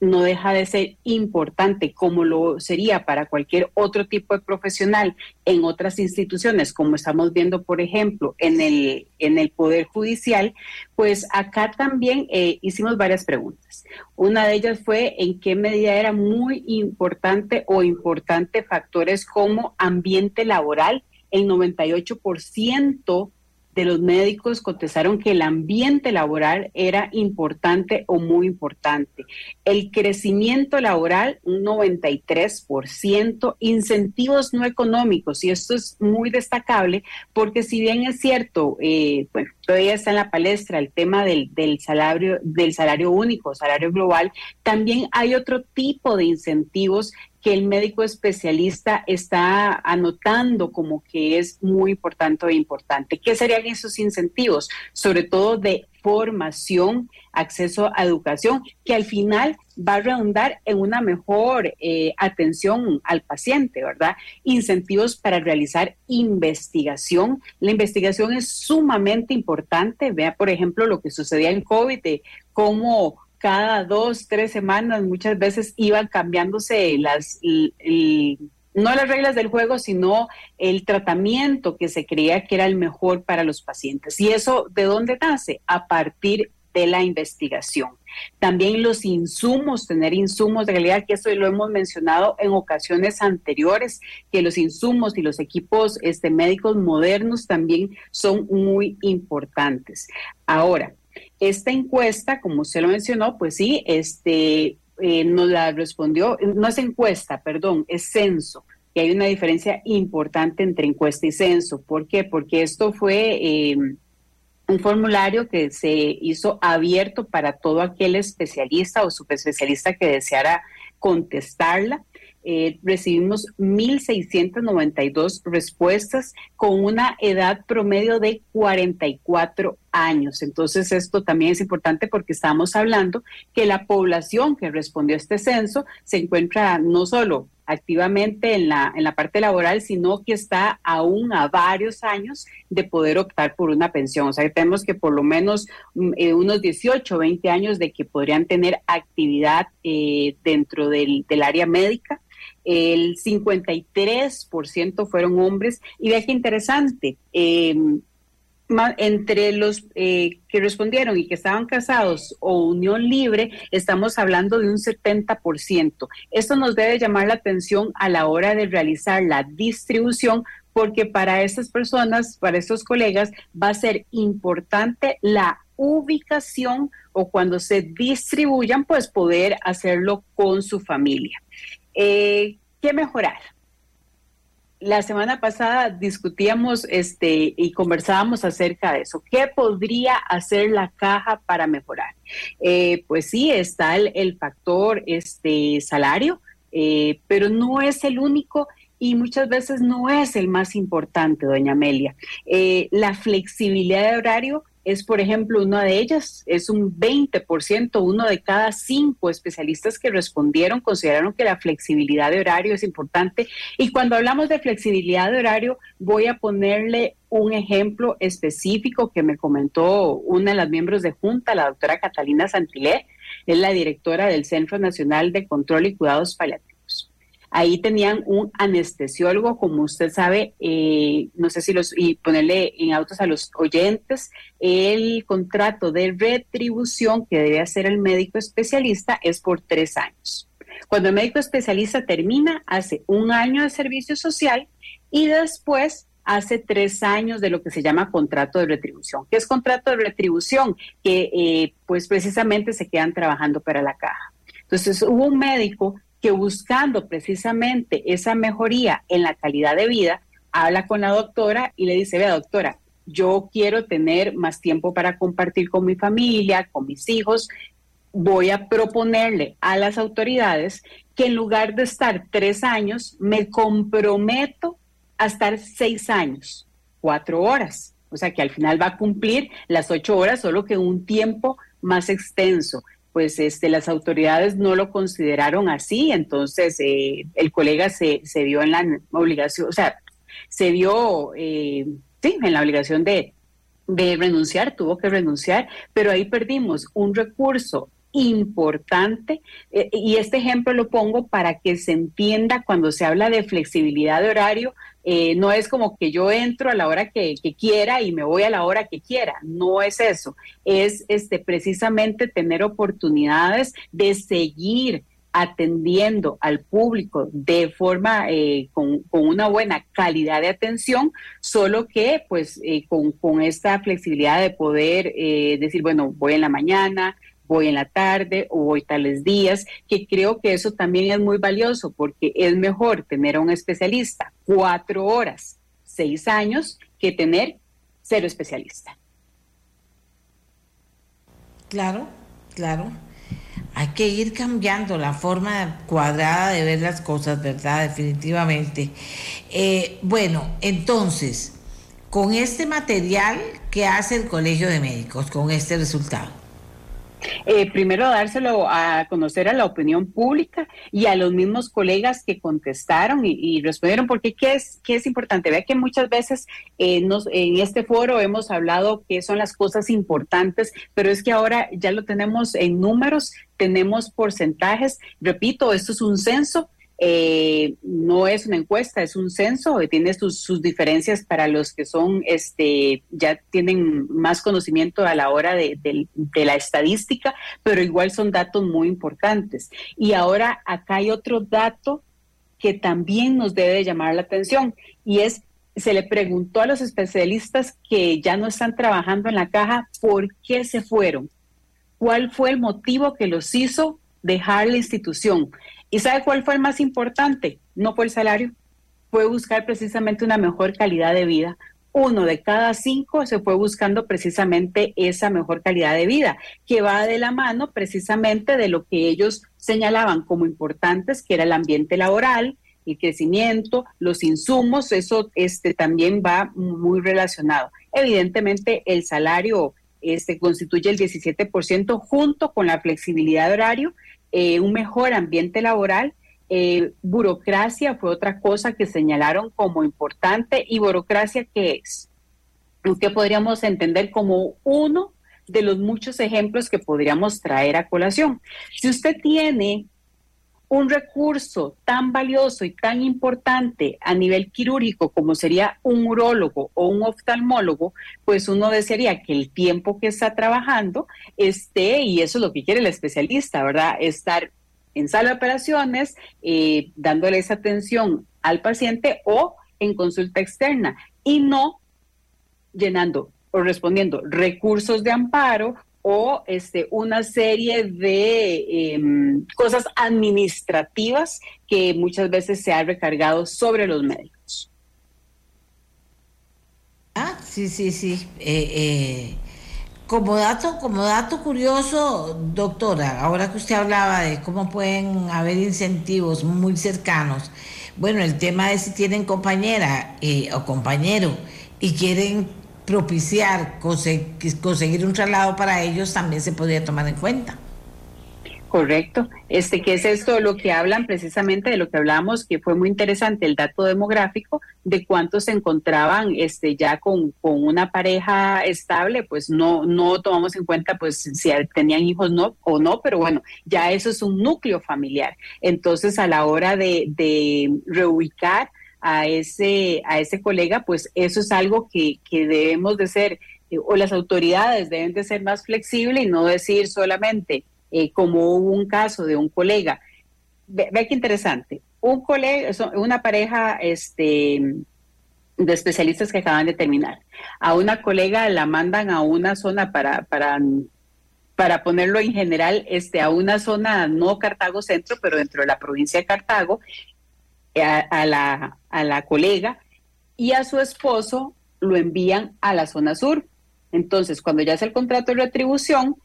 no deja de ser importante como lo sería para cualquier otro tipo de profesional en otras instituciones, como estamos viendo, por ejemplo, en el, en el Poder Judicial, pues acá también eh, hicimos varias preguntas. Una de ellas fue en qué medida era muy importante o importante factores como ambiente laboral. El 98% de los médicos contestaron que el ambiente laboral era importante o muy importante. El crecimiento laboral, un 93%, incentivos no económicos, y esto es muy destacable porque si bien es cierto, eh, bueno, todavía está en la palestra el tema del, del, salario, del salario único, salario global, también hay otro tipo de incentivos que el médico especialista está anotando como que es muy importante o importante. ¿Qué serían esos incentivos? Sobre todo de formación, acceso a educación, que al final va a redundar en una mejor eh, atención al paciente, ¿verdad? Incentivos para realizar investigación. La investigación es sumamente importante. Vea, por ejemplo, lo que sucedía en COVID, cómo cada dos, tres semanas muchas veces iban cambiándose las... no las reglas del juego, sino el tratamiento que se creía que era el mejor para los pacientes. ¿Y eso de dónde nace? A partir de la investigación. También los insumos, tener insumos de calidad, que eso lo hemos mencionado en ocasiones anteriores, que los insumos y los equipos este, médicos modernos también son muy importantes. Ahora, esta encuesta, como usted lo mencionó, pues sí, este, eh, nos la respondió, no es encuesta, perdón, es censo. Y hay una diferencia importante entre encuesta y censo. ¿Por qué? Porque esto fue eh, un formulario que se hizo abierto para todo aquel especialista o subespecialista que deseara contestarla. Eh, recibimos 1.692 respuestas con una edad promedio de 44 años. Entonces, esto también es importante porque estamos hablando que la población que respondió a este censo se encuentra no solo activamente en la, en la parte laboral, sino que está aún a varios años de poder optar por una pensión. O sea, que tenemos que por lo menos mm, eh, unos 18, 20 años de que podrían tener actividad eh, dentro del, del área médica el 53% fueron hombres. Y vea qué interesante, em, entre los eh, que respondieron y que estaban casados o unión libre, estamos hablando de un 70%. Esto nos debe llamar la atención a la hora de realizar la distribución porque para estas personas, para estos colegas, va a ser importante la ubicación o cuando se distribuyan, pues poder hacerlo con su familia. Eh, ¿Qué mejorar? La semana pasada discutíamos este, y conversábamos acerca de eso. ¿Qué podría hacer la caja para mejorar? Eh, pues sí, está el, factor este, salario, eh, pero no es el único y muchas veces no es el más importante, doña Amelia. la flexibilidad de horario es, por ejemplo, una de ellas, es un 20%, uno de cada cinco especialistas que respondieron consideraron que la flexibilidad de horario es importante. Y cuando hablamos de flexibilidad de horario, voy a ponerle un ejemplo específico que me comentó una de las miembros de Junta, la doctora Catalina Santilé, es la directora del Centro Nacional de Control y Cuidados Paliativos Ahí tenían un anestesiólogo, como usted sabe, eh, no sé si los, y ponerle en autos a los oyentes, el contrato de retribución que debe hacer el médico especialista es por tres años. Cuando el médico especialista termina, hace un año de servicio social y después hace tres años de lo que se llama contrato de retribución. ¿Qué es contrato de retribución? Que eh, pues precisamente se quedan trabajando para la caja. Entonces hubo un médico que buscando precisamente esa mejoría en la calidad de vida, habla con la doctora y le dice, vea doctora, yo quiero tener más tiempo para compartir con mi familia, con mis hijos, voy a proponerle a las autoridades que en lugar de estar tres años, me comprometo a estar seis años. cuatro horas. O sea que al final va a cumplir las ocho horas, solo que un tiempo más extenso. Pues este, las autoridades no lo consideraron así, entonces eh, el colega se, se vio en la obligación, o sea, se vio, eh, sí, en la obligación de, de renunciar, tuvo que renunciar, pero ahí perdimos un recurso importante eh, y este ejemplo lo pongo para que se entienda cuando se habla de flexibilidad de horario, eh, no es como que yo entro a la hora que, quiera y me voy a la hora que quiera, no es eso, es este, precisamente tener oportunidades de seguir atendiendo al público de forma eh, con, una buena calidad de atención, solo que pues con, con, esta flexibilidad de poder decir, bueno, voy en la mañana, voy en la tarde o voy tales días, que creo que eso también es muy valioso porque es mejor tener a un especialista cuatro horas, seis años, que tener cero especialista. Claro, claro. Hay que ir cambiando la forma cuadrada de ver las cosas, ¿verdad? Definitivamente. Eh, bueno, entonces, con este material, ¿qué hace el Colegio de Médicos con este resultado? Eh, primero dárselo a conocer a la opinión pública y a los mismos colegas que contestaron y, respondieron, porque ¿qué es, qué es importante? Vea que muchas veces eh, en este foro hemos hablado que son las cosas importantes, pero es que ahora ya lo tenemos en números, tenemos porcentajes. Repito, esto es un censo eh, no es una encuesta, es un censo, tiene sus, diferencias para los que son, este, ya tienen más conocimiento a la hora de, la estadística, pero igual son datos muy importantes. Y ahora acá hay otro dato que también nos debe llamar la atención y es se le preguntó a los especialistas que ya no están trabajando en la caja por qué se fueron, cuál fue el motivo que los hizo dejar la institución. ¿Y sabe cuál fue el más importante? No fue el salario, fue buscar precisamente una mejor calidad de vida. Uno de cada cinco se fue buscando precisamente esa mejor calidad de vida, que va de la mano precisamente de lo que ellos señalaban como importantes, que era el ambiente laboral, el crecimiento, los insumos, eso este, también va muy relacionado. Evidentemente, el salario este, constituye el 17% junto con la flexibilidad de horario eh, un mejor ambiente laboral. Eh, burocracia fue otra cosa que señalaron como importante y burocracia que es, que podríamos entender como uno de los muchos ejemplos que podríamos traer a colación. Si usted tiene un recurso tan valioso y tan importante a nivel quirúrgico como sería un urólogo o un oftalmólogo, pues uno desearía que el tiempo que está trabajando esté, y eso es lo que quiere el especialista, ¿verdad? Estar en sala de operaciones, eh, dándole esa atención al paciente o en consulta externa y no llenando o respondiendo recursos de amparo o este, una serie de em, cosas administrativas que muchas veces se ha recargado sobre los médicos. Ah, sí, sí, sí. Eh, eh, como dato, como dato curioso, doctora, ahora que usted hablaba de cómo pueden haber incentivos muy cercanos, bueno, el tema de si tienen compañera eh, o compañero y quieren propiciar conseguir un traslado para ellos también se podría tomar en cuenta. Correcto. Este, ¿qué es esto? Lo que hablan precisamente de lo que hablábamos, que fue muy interesante el dato demográfico de cuántos se encontraban este, ya con, con una pareja estable, pues no, no tomamos en cuenta pues si tenían hijos no, o no, pero bueno, ya eso es un núcleo familiar. Entonces, a la hora de, de reubicar a ese, a ese colega, pues eso es algo que, debemos de ser, eh, o las autoridades deben de ser más flexibles y no decir solamente, eh, como hubo un caso de un colega, ve, qué interesante, un colega, una pareja este, de especialistas que acaban de terminar, a una colega la mandan a una zona para, para para ponerlo en general, este, a una zona no Cartago Centro, pero dentro de la provincia de Cartago, a, la, a la colega y a su esposo lo envían a la zona sur. Entonces, cuando ya hace el contrato de retribución,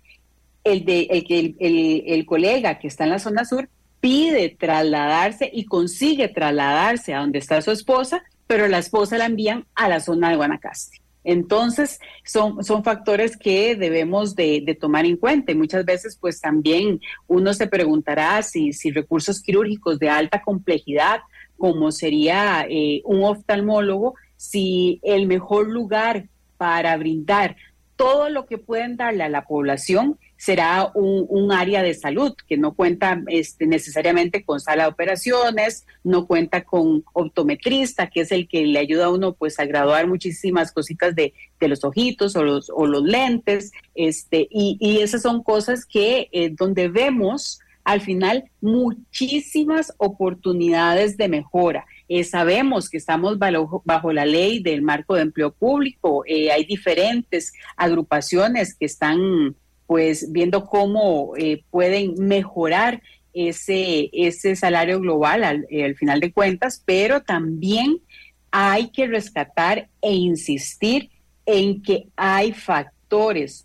el, de, el, el, el, colega que está en la zona sur pide trasladarse y consigue trasladarse a donde está su esposa pero la esposa la envían a la zona de Guanacaste. Entonces, son, son factores que debemos de, tomar en cuenta. Muchas veces, pues también uno se preguntará si, si recursos quirúrgicos de alta complejidad, como sería eh, un oftalmólogo, si el mejor lugar para brindar todo lo que pueden darle a la población será un, área de salud que no cuenta este, necesariamente con sala de operaciones, no cuenta con optometrista, que es el que le ayuda a uno pues a graduar muchísimas cositas de, los ojitos o los, o los lentes, este, y, esas son cosas que eh, donde vemos al final muchísimas oportunidades de mejora. Eh, sabemos que estamos bajo, la ley del marco de empleo público, eh, hay diferentes agrupaciones que están pues viendo cómo eh, pueden mejorar ese, ese salario global al, al final de cuentas, pero también hay que rescatar e insistir en que hay factores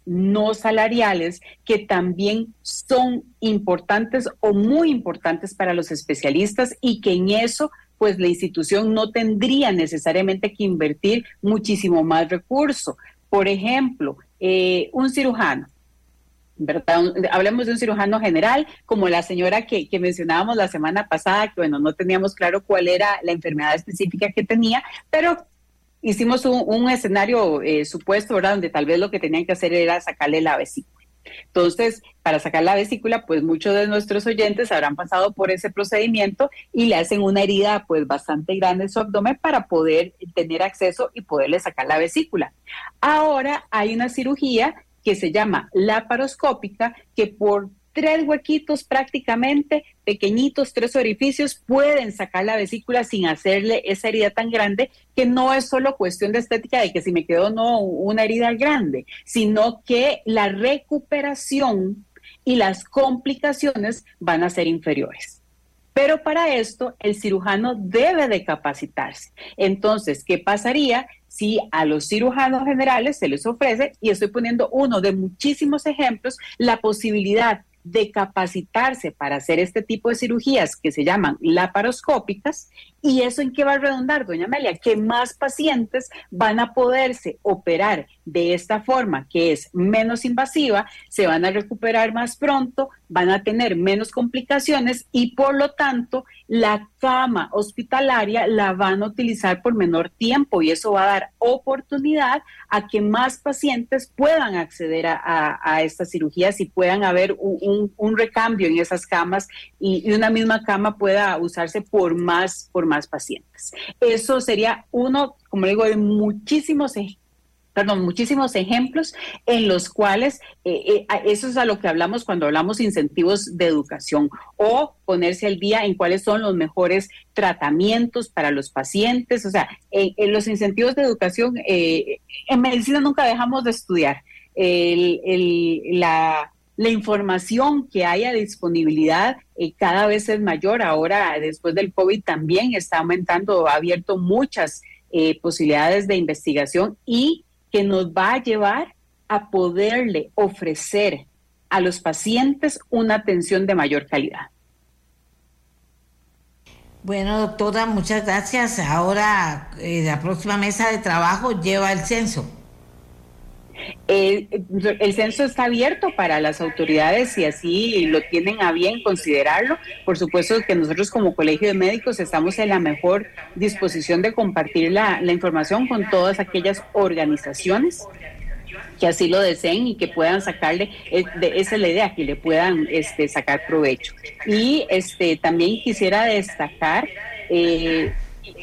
no salariales que también son importantes o muy importantes para los especialistas y que en eso pues la institución no tendría necesariamente que invertir muchísimo más recurso. Por ejemplo, eh, un cirujano. ¿verdad? Hablemos de un cirujano general, como la señora que, mencionábamos la semana pasada, que bueno, no teníamos claro cuál era la enfermedad específica que tenía, pero hicimos un, escenario eh, supuesto, ¿verdad? Donde tal vez lo que tenían que hacer era sacarle la vesícula. Entonces, para sacar la vesícula, pues muchos de nuestros oyentes habrán pasado por ese procedimiento y le hacen una herida pues bastante grande en su abdomen para poder tener acceso y poderle sacar la vesícula. Ahora hay una cirugía que se llama laparoscópica que por tres huequitos prácticamente pequeñitos, tres orificios, pueden sacar la vesícula sin hacerle esa herida tan grande, que no es solo cuestión de estética de que si me quedó no una herida grande, sino que la recuperación y las complicaciones van a ser inferiores. Pero para esto el cirujano debe de capacitarse. Entonces, ¿qué pasaría si a los cirujanos generales se les ofrece, y estoy poniendo uno de muchísimos ejemplos, la posibilidad de capacitarse para hacer este tipo de cirugías que se llaman laparoscópicas. ¿Y eso en qué va a redundar, doña Amelia? Que más pacientes van a poderse operar de esta forma, que es menos invasiva, se van a recuperar más pronto, van a tener menos complicaciones y por lo tanto la cama hospitalaria la van a utilizar por menor tiempo y eso va a dar oportunidad a que más pacientes puedan acceder a, estas cirugías y puedan haber un, recambio en esas camas y, una misma cama pueda usarse por más, por más pacientes. Eso sería uno, como digo, de muchísimos perdón, muchísimos ejemplos en los cuales eh, eh, eso es a lo que hablamos cuando hablamos incentivos de educación o ponerse al día en cuáles son los mejores tratamientos para los pacientes. O sea, en, los incentivos de educación, eh, en medicina nunca dejamos de estudiar. la, información que hay a disponibilidad cada vez es mayor. Ahora, después del COVID, también está aumentando, ha abierto muchas posibilidades de investigación y que nos va a llevar a poderle ofrecer a los pacientes una atención de mayor calidad. Bueno, doctora, muchas gracias. Ahora eh, la próxima mesa de trabajo lleva el censo. El censo está abierto para las autoridades y así lo tienen a bien considerarlo. Por supuesto que nosotros como Colegio de Médicos estamos en la mejor disposición de compartir la, información con todas aquellas organizaciones que así lo deseen y que puedan sacarle, eh, esa es la idea, que le puedan este, sacar provecho. Y este, también quisiera destacar eh,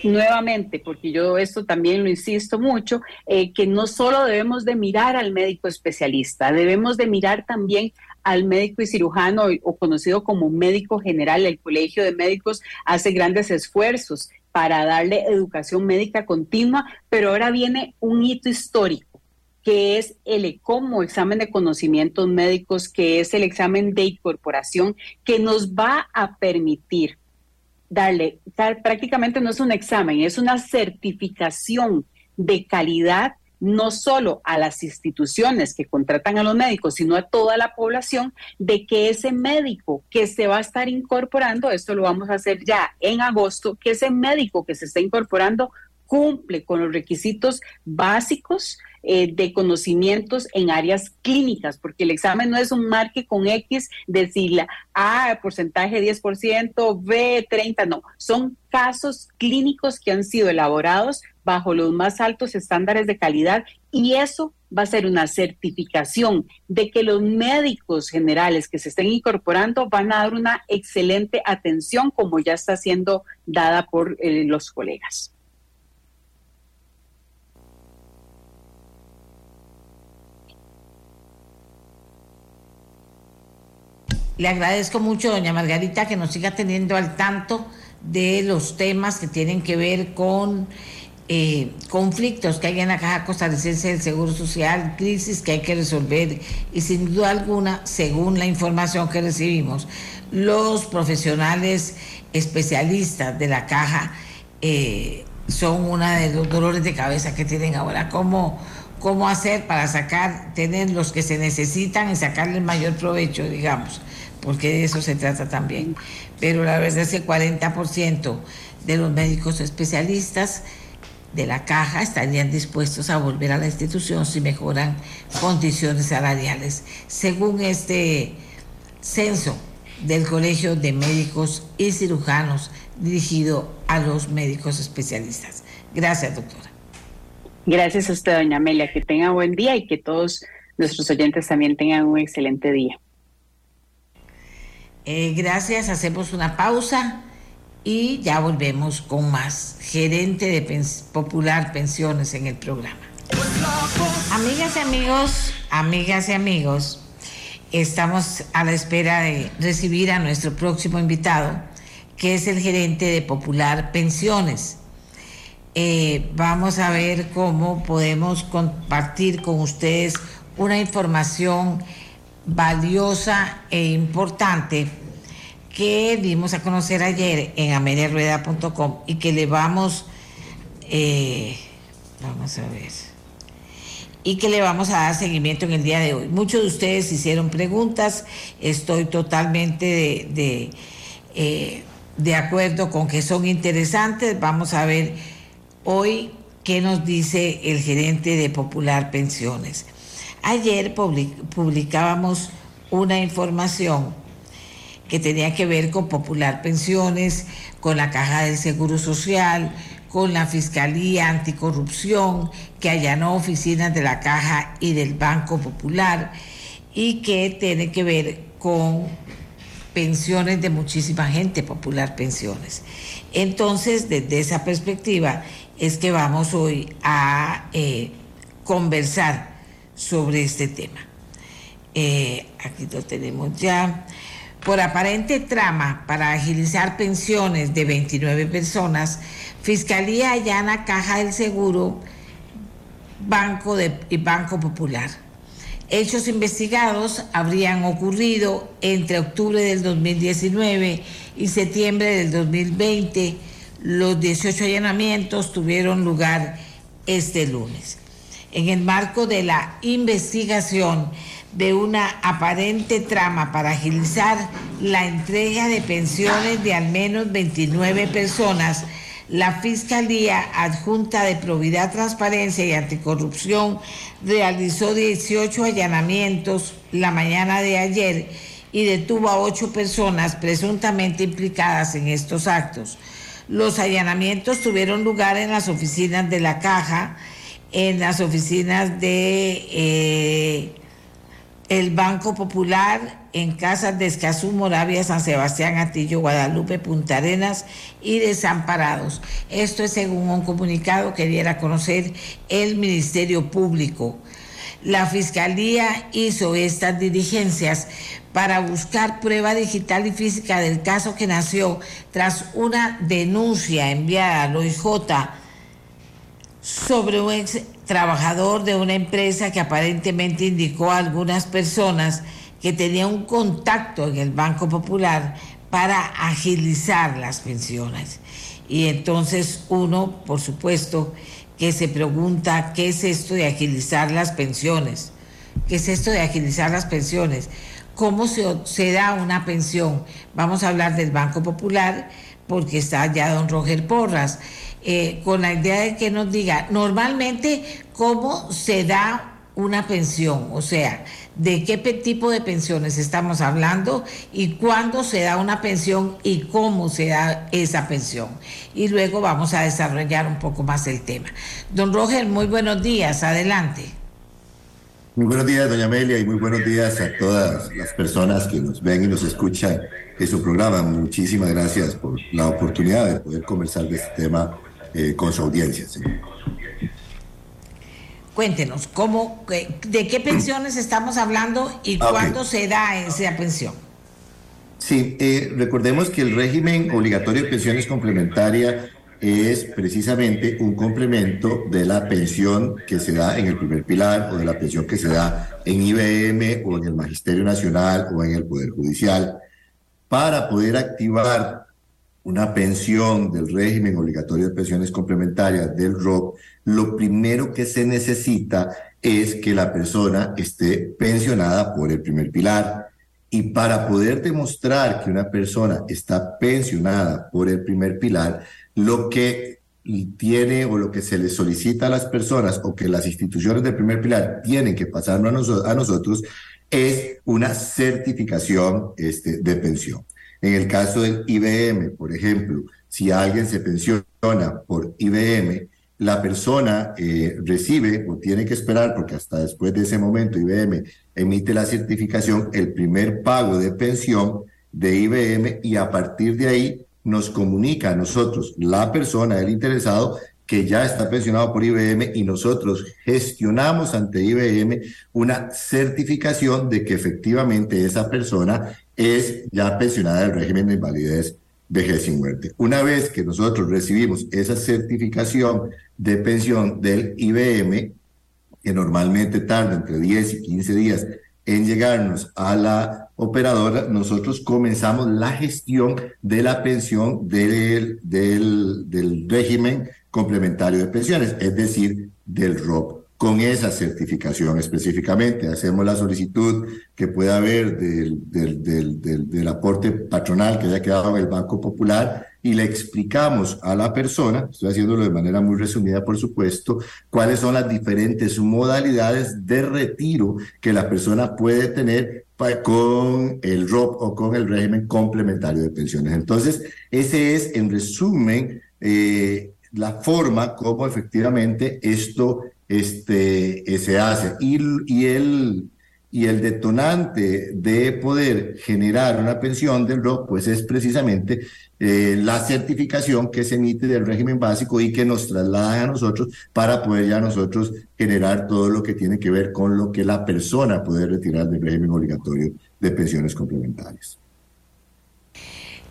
nuevamente, porque yo esto también lo insisto mucho, eh, que no solo debemos de mirar al médico especialista, debemos de mirar también al médico y cirujano o conocido como médico general. El Colegio de Médicos hace grandes esfuerzos para darle educación médica continua, pero ahora viene un hito histórico que es el ECOMO, examen de conocimientos médicos, que es el examen de incorporación, que nos va a permitir darle, prácticamente no es un examen, es una certificación de calidad no solo a las instituciones que contratan a los médicos, sino a toda la población, de que ese médico que se va a estar incorporando, esto lo vamos a hacer ya en agosto, que ese médico que se está incorporando cumple con los requisitos básicos eh, de conocimientos en áreas clínicas, porque el examen no es un marque con X de la A porcentaje 10%, B 30, no, son casos clínicos que han sido elaborados bajo los más altos estándares de calidad y eso va a ser una certificación de que los médicos generales que se estén incorporando van a dar una excelente atención como ya está siendo dada por eh, los colegas. Le agradezco mucho, doña Margarita, que nos siga teniendo al tanto de los temas que tienen que ver con eh, conflictos que hay en la Caja Costarricense del Seguro Social, crisis que hay que resolver y sin duda alguna, según la información que recibimos, los profesionales especialistas de la Caja eh, son uno de los dolores de cabeza que tienen ahora. ¿Cómo, ¿Cómo hacer para sacar, tener los que se necesitan y sacarle el mayor provecho, digamos? Porque de eso se trata también. Pero la verdad es que el 40% de los médicos especialistas de la caja estarían dispuestos a volver a la institución si mejoran condiciones salariales, según este censo del Colegio de Médicos y Cirujanos dirigido a los médicos especialistas. Gracias, doctora. Gracias a usted, doña Amelia. Que tenga buen día y que todos nuestros oyentes también tengan un excelente día. Eh, gracias, hacemos una pausa y ya volvemos con más gerente de Popular Pensiones en el programa. Amigas y amigos, amigas y amigos, estamos a la espera de recibir a nuestro próximo invitado, que es el gerente de Popular Pensiones. Eh, vamos a ver cómo podemos compartir con ustedes una información valiosa e importante que dimos a conocer ayer en ameliarueda.com y que le vamos, eh, vamos a ver, y que le vamos a dar seguimiento en el día de hoy. Muchos de ustedes hicieron preguntas, estoy totalmente de, de, eh, de acuerdo con que son interesantes. Vamos a ver hoy qué nos dice el gerente de Popular Pensiones. Ayer publicábamos una información que tenía que ver con Popular Pensiones, con la Caja del Seguro Social, con la Fiscalía Anticorrupción, que allanó oficinas de la Caja y del Banco Popular, y que tiene que ver con pensiones de muchísima gente, Popular Pensiones. Entonces, desde esa perspectiva, es que vamos hoy a eh, conversar sobre este tema. Eh, aquí lo tenemos ya. Por aparente trama para agilizar pensiones de 29 personas, Fiscalía allana Caja del Seguro Banco de, y Banco Popular. Hechos investigados habrían ocurrido entre octubre del 2019 y septiembre del 2020. Los 18 allanamientos tuvieron lugar este lunes. En el marco de la investigación, de una aparente trama para agilizar la entrega de pensiones de al menos 29 personas, la Fiscalía Adjunta de Probidad, Transparencia y Anticorrupción realizó 18 allanamientos la mañana de ayer y detuvo a ocho personas presuntamente implicadas en estos actos. Los allanamientos tuvieron lugar en las oficinas de la Caja, en las oficinas de... Eh, el Banco Popular en Casas de Escazú, Moravia, San Sebastián, Atillo, Guadalupe, Punta Arenas y Desamparados. Esto es según un comunicado que diera conocer el Ministerio Público. La Fiscalía hizo estas diligencias para buscar prueba digital y física del caso que nació tras una denuncia enviada al OIJ sobre un ex trabajador de una empresa que aparentemente indicó a algunas personas que tenía un contacto en el Banco Popular para agilizar las pensiones. Y entonces uno, por supuesto, que se pregunta, ¿qué es esto de agilizar las pensiones? ¿Qué es esto de agilizar las pensiones? ¿Cómo se, se da una pensión? Vamos a hablar del Banco Popular porque está allá don Roger Porras. Eh, con la idea de que nos diga normalmente cómo se da una pensión, o sea, de qué tipo de pensiones estamos hablando y cuándo se da una pensión y cómo se da esa pensión. Y luego vamos a desarrollar un poco más el tema. Don Roger, muy buenos días, adelante. Muy buenos días, doña Amelia, y muy buenos días a todas las personas que nos ven y nos escuchan en su programa. Muchísimas gracias por la oportunidad de poder conversar de este tema eh, con su audiencia. Cuéntenos, ¿cómo, ¿de qué pensiones estamos hablando y cuándo se da esa pensión? Sí, eh, recordemos que el régimen obligatorio de pensiones complementaria es precisamente un complemento de la pensión que se da en el primer pilar o de la pensión que se da en IBM o en el Magisterio Nacional o en el Poder Judicial. Para poder activar una pensión del régimen obligatorio de pensiones complementarias del ROC, lo primero que se necesita es que la persona esté pensionada por el primer pilar. Y para poder demostrar que una persona está pensionada por el primer pilar, lo que tiene o lo que se le solicita a las personas o que las instituciones del primer pilar tienen que pasarnos a, nosotros es una certificación este, de pensión. En el caso del IBM, por ejemplo, si alguien se pensiona por IBM, la persona eh, recibe o tiene que esperar, porque hasta después de ese momento IBM emite la certificación, el primer pago de pensión de IBM y a partir de ahí nos comunica a nosotros, la persona, el interesado, que ya está pensionado por IBM y nosotros gestionamos ante IBM una certificación de que efectivamente esa persona es ya pensionada del régimen de invalidez, vejez y muerte. Una vez que nosotros recibimos esa certificación de pensión del IBM, que normalmente tarda entre 10 y 15 días en llegarnos a la operadora, nosotros comenzamos la gestión de la pensión del, del régimen complementario de pensiones, es decir, del ROP. Con esa certificación específicamente, hacemos la solicitud que pueda haber del, del, del, del aporte patronal que haya quedado en el Banco Popular y le explicamos a la persona, estoy haciéndolo de manera muy resumida por supuesto, cuáles son las diferentes modalidades de retiro que la persona puede tener con el ROP o con el régimen complementario de pensiones. Entonces, ese es en resumen eh, la forma como efectivamente esto este, se hace. Y, y el y el detonante de poder generar una pensión del ROC, pues es precisamente eh, la certificación que se emite del régimen básico y que nos traslada a nosotros para poder ya nosotros generar todo lo que tiene que ver con lo que la persona puede retirar del régimen obligatorio de pensiones complementarias.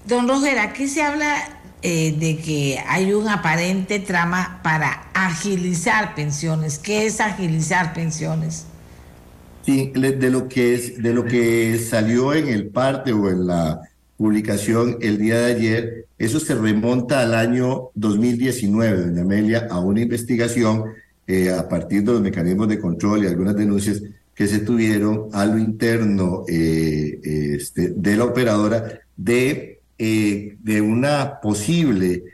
Don Roger, aquí se habla eh, de que hay un aparente trama para agilizar pensiones. ¿Qué es agilizar pensiones? Sí, de lo que es, de lo que salió en el parte o en la publicación el día de ayer, eso se remonta al año 2019, doña Amelia, a una investigación eh, a partir de los mecanismos de control y algunas denuncias que se tuvieron a lo interno eh, este, de la operadora de, eh, de una posible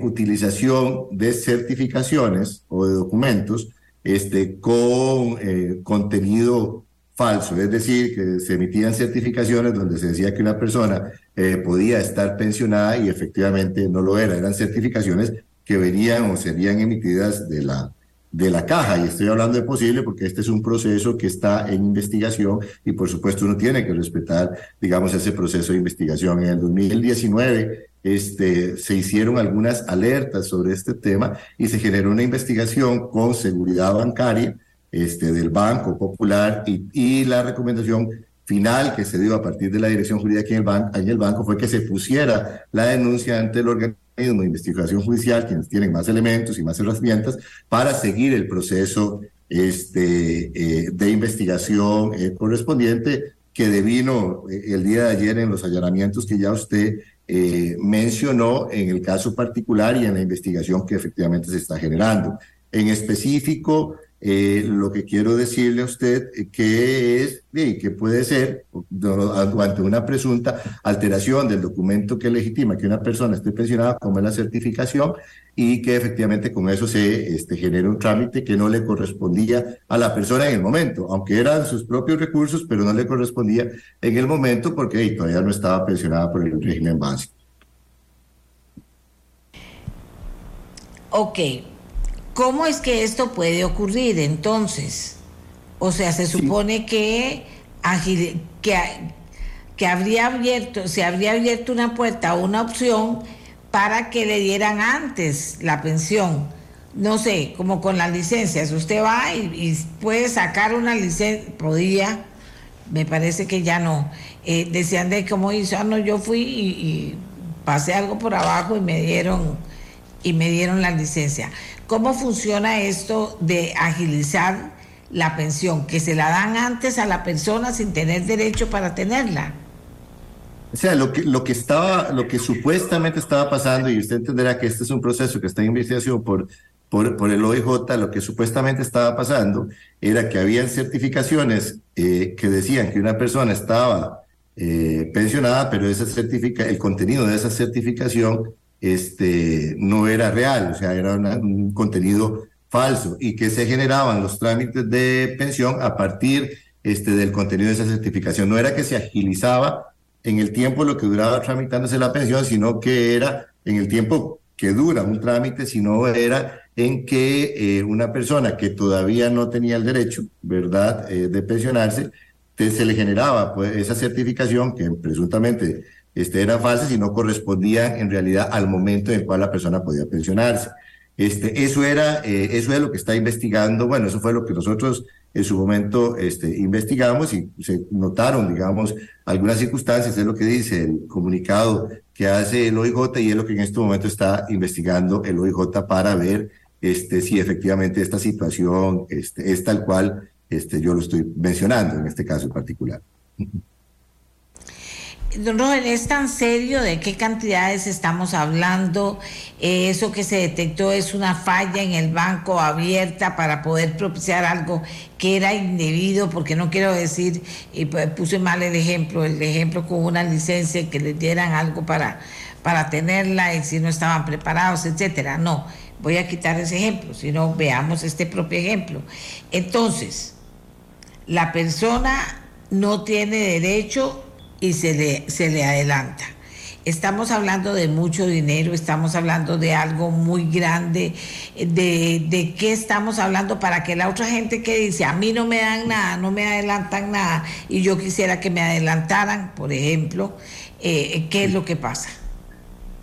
utilización de certificaciones o de documentos este, con eh, contenido falso, es decir, que se emitían certificaciones donde se decía que una persona eh, podía estar pensionada y efectivamente no lo era, eran certificaciones que venían o serían emitidas de la, de la caja. Y estoy hablando de posible porque este es un proceso que está en investigación y por supuesto uno tiene que respetar, digamos, ese proceso de investigación. En el 2019 este, se hicieron algunas alertas sobre este tema y se generó una investigación con seguridad bancaria este, del Banco Popular y, la recomendación final que se dio a partir de la dirección jurídica en el, en el banco fue que se pusiera la denuncia ante el organismo de investigación judicial, quienes tienen más elementos y más herramientas, para seguir el proceso este, eh, de investigación eh, correspondiente que devino eh, el día de ayer en los allanamientos que ya usted mencionó en el caso particular y en la investigación que efectivamente se está generando. En específico, eh, lo que quiero decirle a usted que es que puede ser ante una presunta alteración del documento que legitima que una persona esté pensionada como es la certificación y que efectivamente con eso se este, genere un trámite que no le correspondía a la persona en el momento, aunque eran sus propios recursos, pero no le correspondía en el momento porque todavía no estaba pensionada por el régimen básico. Ok, ¿Cómo es que esto puede ocurrir entonces? O sea, se supone que, que, que habría abierto, se habría abierto una puerta o una opción para que le dieran antes la pensión. No sé, como con las licencias. Usted va y, puede sacar una licencia, podía, me parece que ya no. Eh, decían de cómo hizo, ah, no, yo fui y, y pasé algo por abajo y me dieron y me dieron la licencia. ¿Cómo funciona esto de agilizar la pensión? Que se la dan antes a la persona sin tener derecho para tenerla. O sea, lo que, lo que estaba, lo que supuestamente estaba pasando, y usted entenderá que este es un proceso que está en investigación por, por, el OIJ, lo que supuestamente estaba pasando era que habían certificaciones eh, que decían que una persona estaba eh, pensionada, pero esa certifica, el contenido de esa certificación este, no era real, o sea, era un contenido falso y que se generaban los trámites de pensión a partir este, del contenido de esa certificación. No era que se agilizaba en el tiempo lo que duraba tramitándose la pensión, sino que era en el tiempo que dura un trámite, sino era en que eh, una persona que todavía no tenía el derecho, ¿verdad?, eh, de pensionarse, se le generaba pues, esa certificación que presuntamente este, eran falsas y no correspondían en realidad al momento en el cual la persona podía pensionarse. Este, eso, era, eh, eso es lo que está investigando, bueno, eso fue lo que nosotros en su momento este, investigamos y se notaron, digamos, algunas circunstancias, es lo que dice el comunicado que hace el OIJ y es lo que en este momento está investigando el OIJ para ver este, si efectivamente esta situación este, es tal cual este, yo lo estoy mencionando en este caso en particular. (laughs) Don Roger, ¿es tan serio de qué cantidades estamos hablando? Eh, ¿Eso que se detectó es una falla en el banco abierta para poder propiciar algo que era indebido? Porque no quiero decir, y puse mal el ejemplo, el ejemplo con una licencia que les dieran algo para, para tenerla y si no estaban preparados, etcétera. No, voy a quitar ese ejemplo, sino veamos este propio ejemplo. Entonces, la persona no tiene derecho y se le, se le adelanta. Estamos hablando de mucho dinero, estamos hablando de algo muy grande, de, de qué estamos hablando para que la otra gente que dice, a mí no me dan nada, no me adelantan nada, y yo quisiera que me adelantaran, por ejemplo, eh, ¿qué es lo que pasa?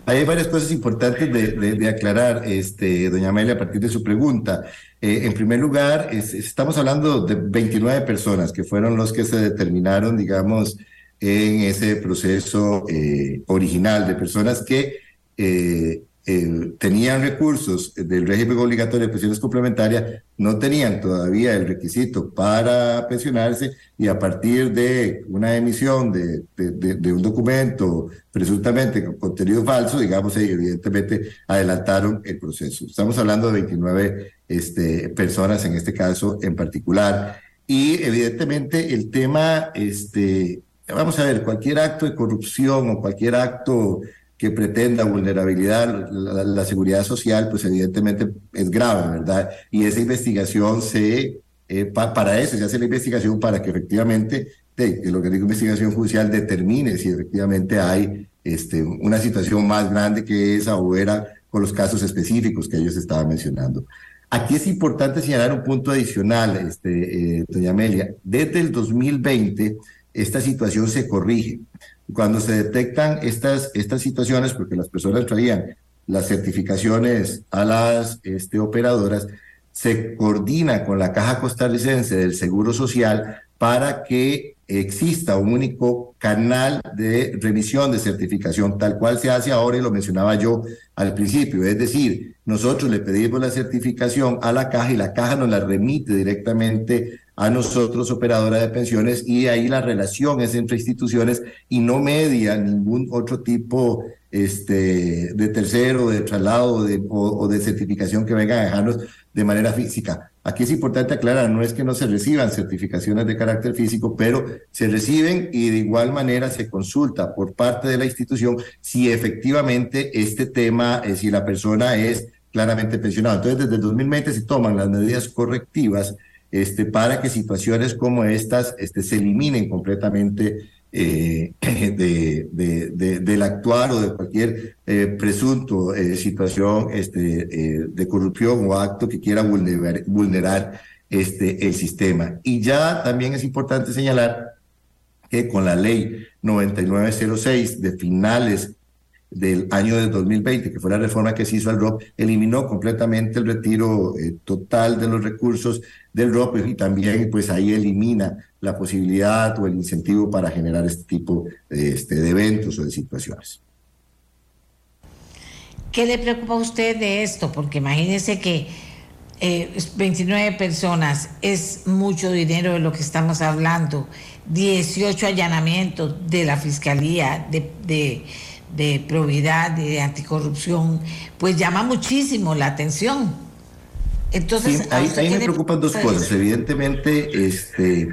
Hay varias cosas importantes de, aclarar, este, doña Amelia, a partir de su pregunta. Eh, en primer lugar, estamos hablando de 29 personas que fueron los que se determinaron, digamos, en ese proceso eh, original de personas que eh, eh, tenían recursos del régimen obligatorio de pensiones complementarias, no tenían todavía el requisito para pensionarse y a partir de una emisión de, de, un documento presuntamente con contenido falso, digamos, evidentemente adelantaron el proceso. Estamos hablando de 29 este, personas en este caso en particular. Y evidentemente el tema este, vamos a ver, cualquier acto de corrupción o cualquier acto que pretenda vulnerabilidad la, seguridad social, pues evidentemente es grave, ¿verdad? Y esa investigación se, eh, para eso se hace la investigación para que efectivamente de, el organismo de investigación judicial determine si efectivamente hay este, una situación más grande que esa o era con los casos específicos que ellos estaban mencionando. Aquí es importante señalar un punto adicional, este, eh, doña Amelia. Desde el 2020 esta situación se corrige. Cuando se detectan estas, estas situaciones, porque las personas traían las certificaciones a las este, operadoras, se coordina con la Caja Costarricense del Seguro Social para que exista un único canal de remisión de certificación, tal cual se hace ahora y lo mencionaba yo al principio. Es decir, nosotros le pedimos la certificación a la caja y la caja nos la remite directamente a nosotros, operadora de pensiones, y ahí la relación es entre instituciones y no media ningún otro tipo este, de tercero, de traslado o, de certificación que venga a dejarnos de manera física. Aquí es importante aclarar, no es que no se reciban certificaciones de carácter físico, pero se reciben y de igual manera se consulta por parte de la institución si efectivamente este tema, eh, si la persona es claramente pensionada. Entonces, desde el 2020 se toman las medidas correctivas este, para que situaciones como estas este, se eliminen completamente eh, de, de, del actuar o de cualquier eh, presunto eh, situación este, de corrupción o acto que quiera vulnerar, vulnerar este, el sistema. Y ya también es importante señalar que con la ley 9906 de finales del año de 2020, que fue la reforma que se hizo al ROP, eliminó completamente el retiro eh, total de los recursos del ROP y también pues ahí elimina la posibilidad o el incentivo para generar este tipo de, este, de eventos o de situaciones. ¿Qué le preocupa a usted de esto? Porque imagínese que 29 eh, personas es mucho dinero de lo que estamos hablando, 18 allanamientos de la Fiscalía, de de probidad y de anticorrupción, pues llama muchísimo la atención. Entonces, ahí, me preocupan dos cosas. Evidentemente, este,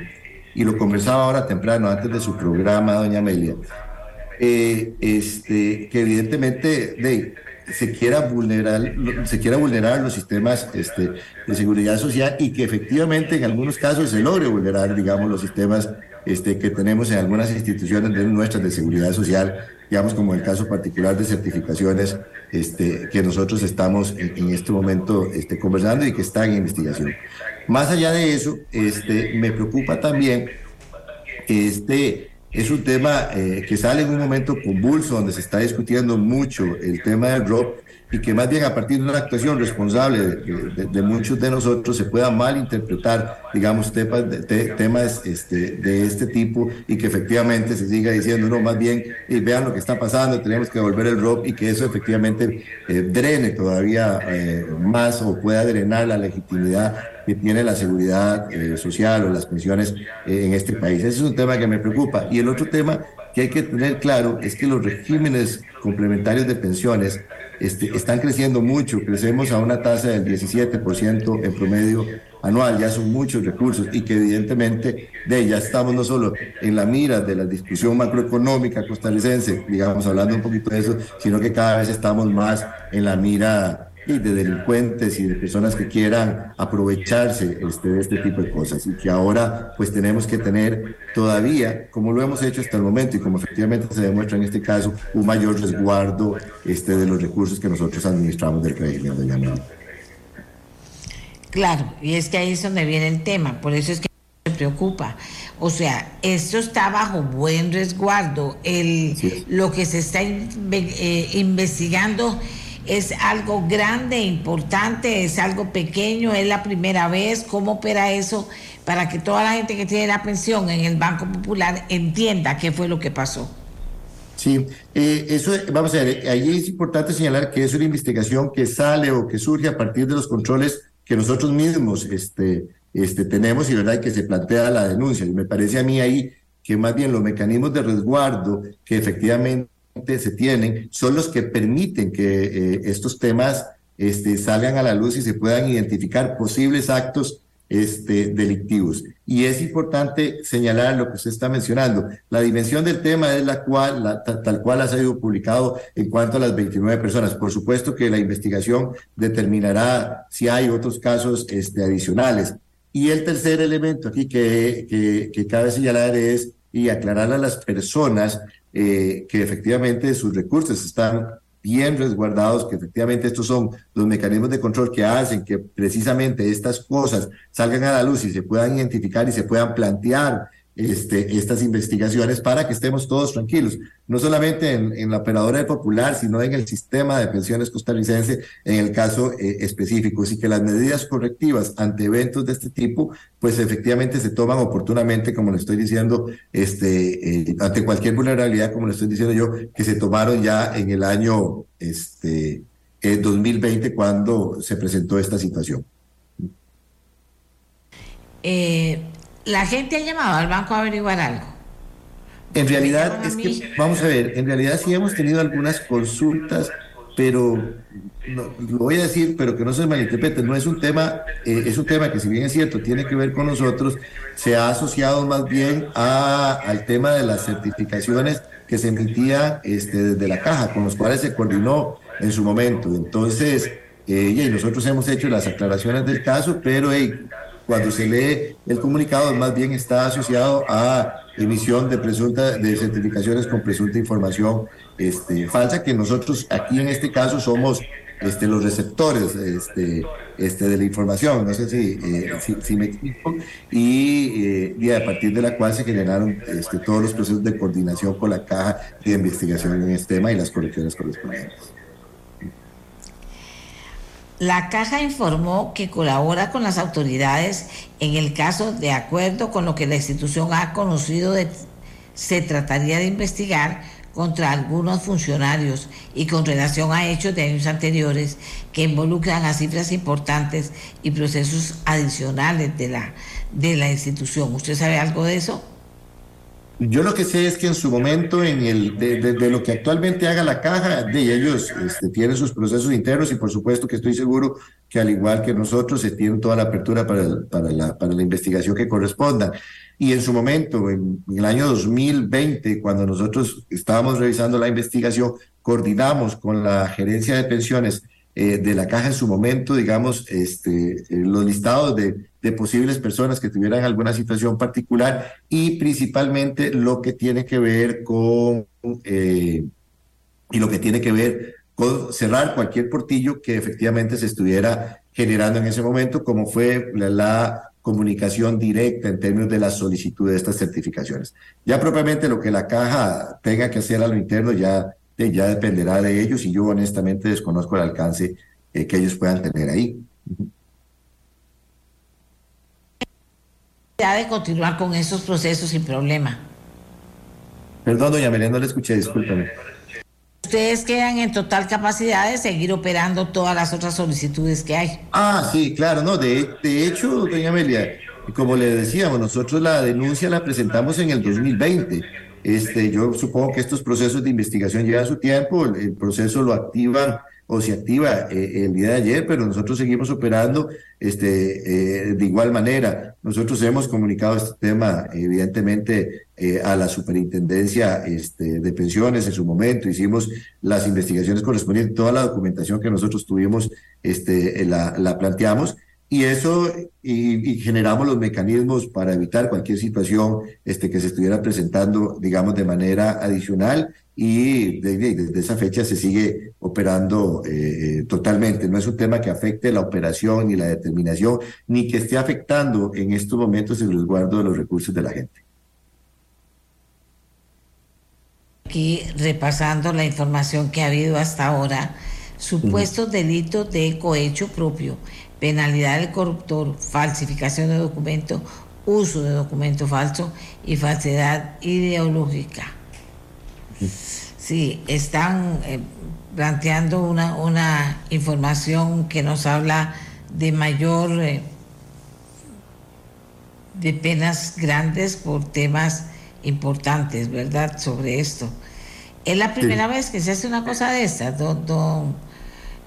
y lo conversaba ahora temprano, antes de su programa, doña Amelia, eh, este, que evidentemente de, se quiera vulnerar, se quiera vulnerar los sistemas este, de seguridad social y que efectivamente en algunos casos se logre vulnerar, digamos, los sistemas este, que tenemos en algunas instituciones de nuestras de seguridad social, digamos como el caso particular de certificaciones este, que nosotros estamos en, este momento este, conversando y que están en investigación. Más allá de eso, este, me preocupa también este es un tema eh, que sale en un momento convulso donde se está discutiendo mucho el tema del ROP y que más bien a partir de una actuación responsable de, muchos de nosotros se pueda malinterpretar, digamos, temas, este, de este tipo y que efectivamente se siga diciendo, no, más bien, y vean lo que está pasando, tenemos que devolver el ROP y que eso efectivamente eh, drene todavía eh, más o pueda drenar la legitimidad que tiene la seguridad eh, social o las pensiones en este país. Ese es un tema que me preocupa. Y el otro tema que hay que tener claro es que los regímenes complementarios de pensiones este, están creciendo mucho, crecemos a una tasa del 17% en promedio anual, ya son muchos recursos y que evidentemente de ya estamos no solo en la mira de la discusión macroeconómica costarricense, digamos hablando un poquito de eso, sino que cada vez estamos más en la mira y de delincuentes y de personas que quieran aprovecharse este, de este tipo de cosas y que ahora pues tenemos que tener todavía, como lo hemos hecho hasta el momento y como efectivamente se demuestra en este caso, un mayor resguardo este, de los recursos que nosotros administramos del régimen, doña Claro, y es que ahí es donde viene el tema, por eso es que me preocupa. O sea, esto está bajo buen resguardo. El, Lo que se está eh, investigando es algo grande, importante, es algo pequeño, es la primera vez, ¿cómo opera eso para que toda la gente que tiene la pensión en el Banco Popular entienda qué fue lo que pasó? Sí, eh, eso, vamos a ver, ahí es importante señalar que es una investigación que sale o que surge a partir de los controles que nosotros mismos este, este, tenemos y verdad que se plantea la denuncia. Y me parece a mí ahí que más bien los mecanismos de resguardo que efectivamente se tienen son los que permiten que eh, estos temas este, salgan a la luz y se puedan identificar posibles actos este, delictivos. Y es importante señalar lo que usted está mencionando. La dimensión del tema es la cual, tal cual ha sido publicado en cuanto a las 29 personas. Por supuesto que la investigación determinará si hay otros casos este, adicionales. Y el tercer elemento aquí que, que, que cabe señalar es y aclarar a las personas eh, que efectivamente sus recursos están bien resguardados, que efectivamente estos son los mecanismos de control que hacen que precisamente estas cosas salgan a la luz y se puedan identificar y se puedan plantear este, estas investigaciones para que estemos todos tranquilos, no solamente en, la operadora de Popular, sino en el sistema de pensiones costarricense en el caso eh, específico. Así que las medidas correctivas ante eventos de este tipo, pues efectivamente se toman oportunamente, como le estoy diciendo, este, eh, ante cualquier vulnerabilidad, como le estoy diciendo yo, que se tomaron ya en el año este, 2020 cuando se presentó esta situación. Eh, la gente ha llamado al banco a averiguar algo. En realidad, es que, vamos a ver, en realidad sí hemos tenido algunas consultas pero lo voy a decir, pero que no se malinterprete, no es un tema, eh, es un tema que si bien es cierto, tiene que ver con nosotros, se ha asociado más bien a, al tema de las certificaciones que se emitían este, desde la caja, con los cuales se coordinó en su momento. Entonces, eh, y nosotros hemos hecho las aclaraciones del caso, pero cuando se lee el comunicado, más bien está asociado a emisión de presunta de certificaciones con presunta información este, falsa, que nosotros aquí en este caso somos este, los receptores este, este, de la información, no sé si, eh, me explico, y, eh, y, a partir de la cual se generaron este, todos los procesos de coordinación con la caja de investigación en este tema y las correcciones correspondientes. La caja informó que colabora con las autoridades en el caso de acuerdo con lo que la institución ha conocido de, se trataría de investigar contra algunos funcionarios y con relación a hechos de años anteriores que involucran a cifras importantes y procesos adicionales de la, de la institución. ¿Usted sabe algo de eso? Yo lo que sé es que en su momento, en el, de, lo que actualmente haga la caja, de ellos este, tienen sus procesos internos y por supuesto que estoy seguro que al igual que nosotros se tiene toda la apertura para, para, la, para la investigación que corresponda. Y en su momento, en, en el año 2020, cuando nosotros estábamos revisando la investigación, coordinamos con la gerencia de pensiones eh, de la caja en su momento, digamos, este, eh, los listados de, de, posibles personas que tuvieran alguna situación particular y principalmente lo que tiene que ver con, eh, y lo que tiene que ver con cerrar cualquier portillo que efectivamente se estuviera generando en ese momento, como fue la, comunicación directa en términos de la solicitud de estas certificaciones. Ya propiamente lo que la caja tenga que hacer a lo interno ya ya dependerá de ellos y yo honestamente desconozco el alcance eh, que ellos puedan tener ahí. Ya de continuar con esos procesos sin problema. Perdón, doña Melén, no le escuché, discúlpame. Ustedes quedan en total capacidad de seguir operando todas las otras solicitudes que hay. Ah, sí, claro, no, de, de hecho, doña Amelia, como le decíamos, nosotros la denuncia la presentamos en el 2020 este, yo supongo que estos procesos de investigación llevan su tiempo, el, proceso lo activan o se activa eh, el día de ayer, pero nosotros seguimos operando este, eh, de igual manera. Nosotros hemos comunicado este tema, evidentemente, eh, a la superintendencia este, de pensiones en su momento, hicimos las investigaciones correspondientes, toda la documentación que nosotros tuvimos este, la, la planteamos. Y eso y, generamos los mecanismos para evitar cualquier situación este, que se estuviera presentando, digamos, de manera adicional y desde, esa fecha se sigue operando eh, totalmente. No es un tema que afecte la operación ni la determinación, ni que esté afectando en estos momentos el resguardo de los recursos de la gente. Aquí repasando la información que ha habido hasta ahora, supuestos delitos de cohecho propio penalidad del corruptor, falsificación de documento, uso de documento falso y falsedad ideológica. Sí, están eh, planteando una, una información que nos habla de mayor, eh, de penas grandes por temas importantes, ¿verdad? Sobre esto. Es la primera vez que se hace una cosa de esta, don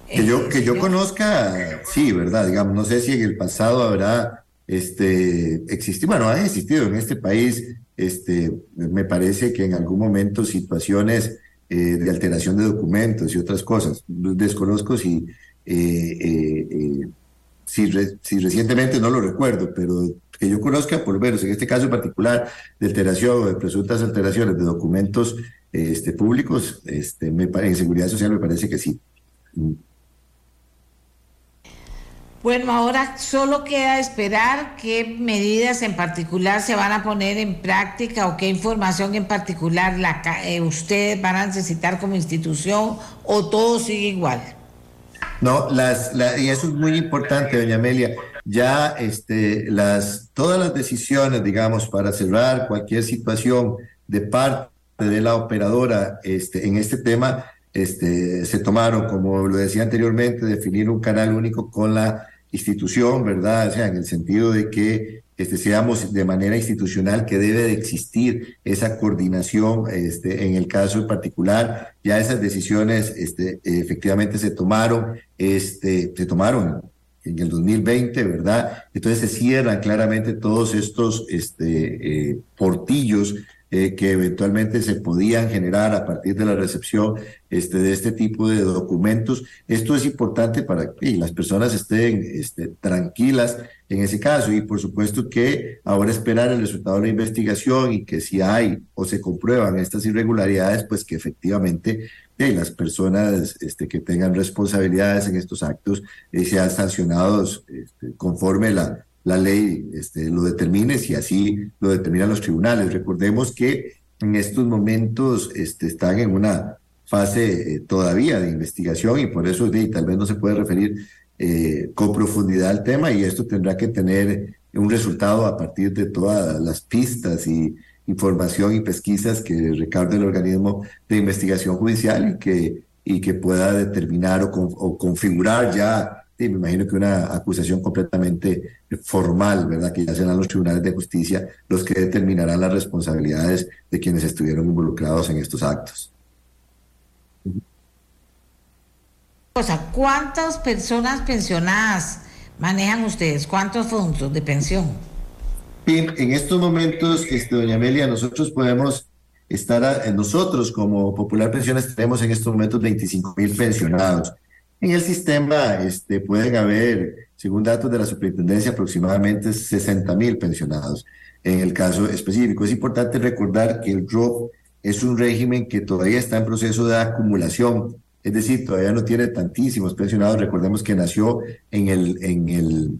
que yo, que yo conozca, sí, ¿verdad? Digamos, no sé si en el pasado habrá este, existido, bueno, ha existido en este país, este, me parece que en algún momento situaciones eh, de alteración de documentos y otras cosas. Desconozco si, eh, eh, si, si, recientemente no lo recuerdo, pero que yo conozca, por lo menos en este caso particular, de alteración o de presuntas alteraciones de documentos este, públicos, este, en seguridad social me parece que sí. Bueno, ahora solo queda esperar qué medidas en particular se van a poner en práctica o qué información en particular la, eh, ustedes van a necesitar como institución o todo sigue igual. No, las, y eso es muy importante, doña Amelia. Ya este, las, todas las decisiones, digamos, para cerrar cualquier situación de parte de la operadora este, en este tema, este, se tomaron, como lo decía anteriormente, definir un canal único con la institución, ¿verdad? O sea, en el sentido de que este, seamos de manera institucional que debe de existir esa coordinación este, en el caso en particular. Ya esas decisiones este, efectivamente se tomaron, este, se tomaron en el 2020, ¿verdad? Entonces se cierran claramente todos estos este, eh, portillos eh, que eventualmente se podían generar a partir de la recepción este, de este tipo de documentos. Esto es importante para que las personas estén este, tranquilas en ese caso y por supuesto que ahora esperar el resultado de la investigación y que si hay o se comprueban estas irregularidades, pues que efectivamente eh, las personas este, que tengan responsabilidades en estos actos eh, sean sancionados este, conforme la, la ley este, lo determine, si así lo determinan los tribunales. Recordemos que en estos momentos este, están en una fase eh, todavía de investigación y por eso tal vez no se puede referir eh, con profundidad al tema y esto tendrá que tener un resultado a partir de todas las pistas y información y pesquisas que recaude el organismo de investigación judicial y que, y que pueda determinar o configurar ya me imagino que una acusación completamente formal, ¿verdad? Que ya serán los tribunales de justicia los que determinarán las responsabilidades de quienes estuvieron involucrados en estos actos. O sea, ¿cuántas personas pensionadas manejan ustedes? ¿Cuántos fondos de pensión? Bien, en estos momentos, este, doña Amelia, nosotros podemos estar, nosotros como Popular Pensiones tenemos en estos momentos 25 mil pensionados. En el sistema este, pueden haber, según datos de la superintendencia, aproximadamente 60 mil pensionados. En el caso específico, es importante recordar que el ROP es un régimen que todavía está en proceso de acumulación, es decir, todavía no tiene tantísimos pensionados. Recordemos que nació en el, en el,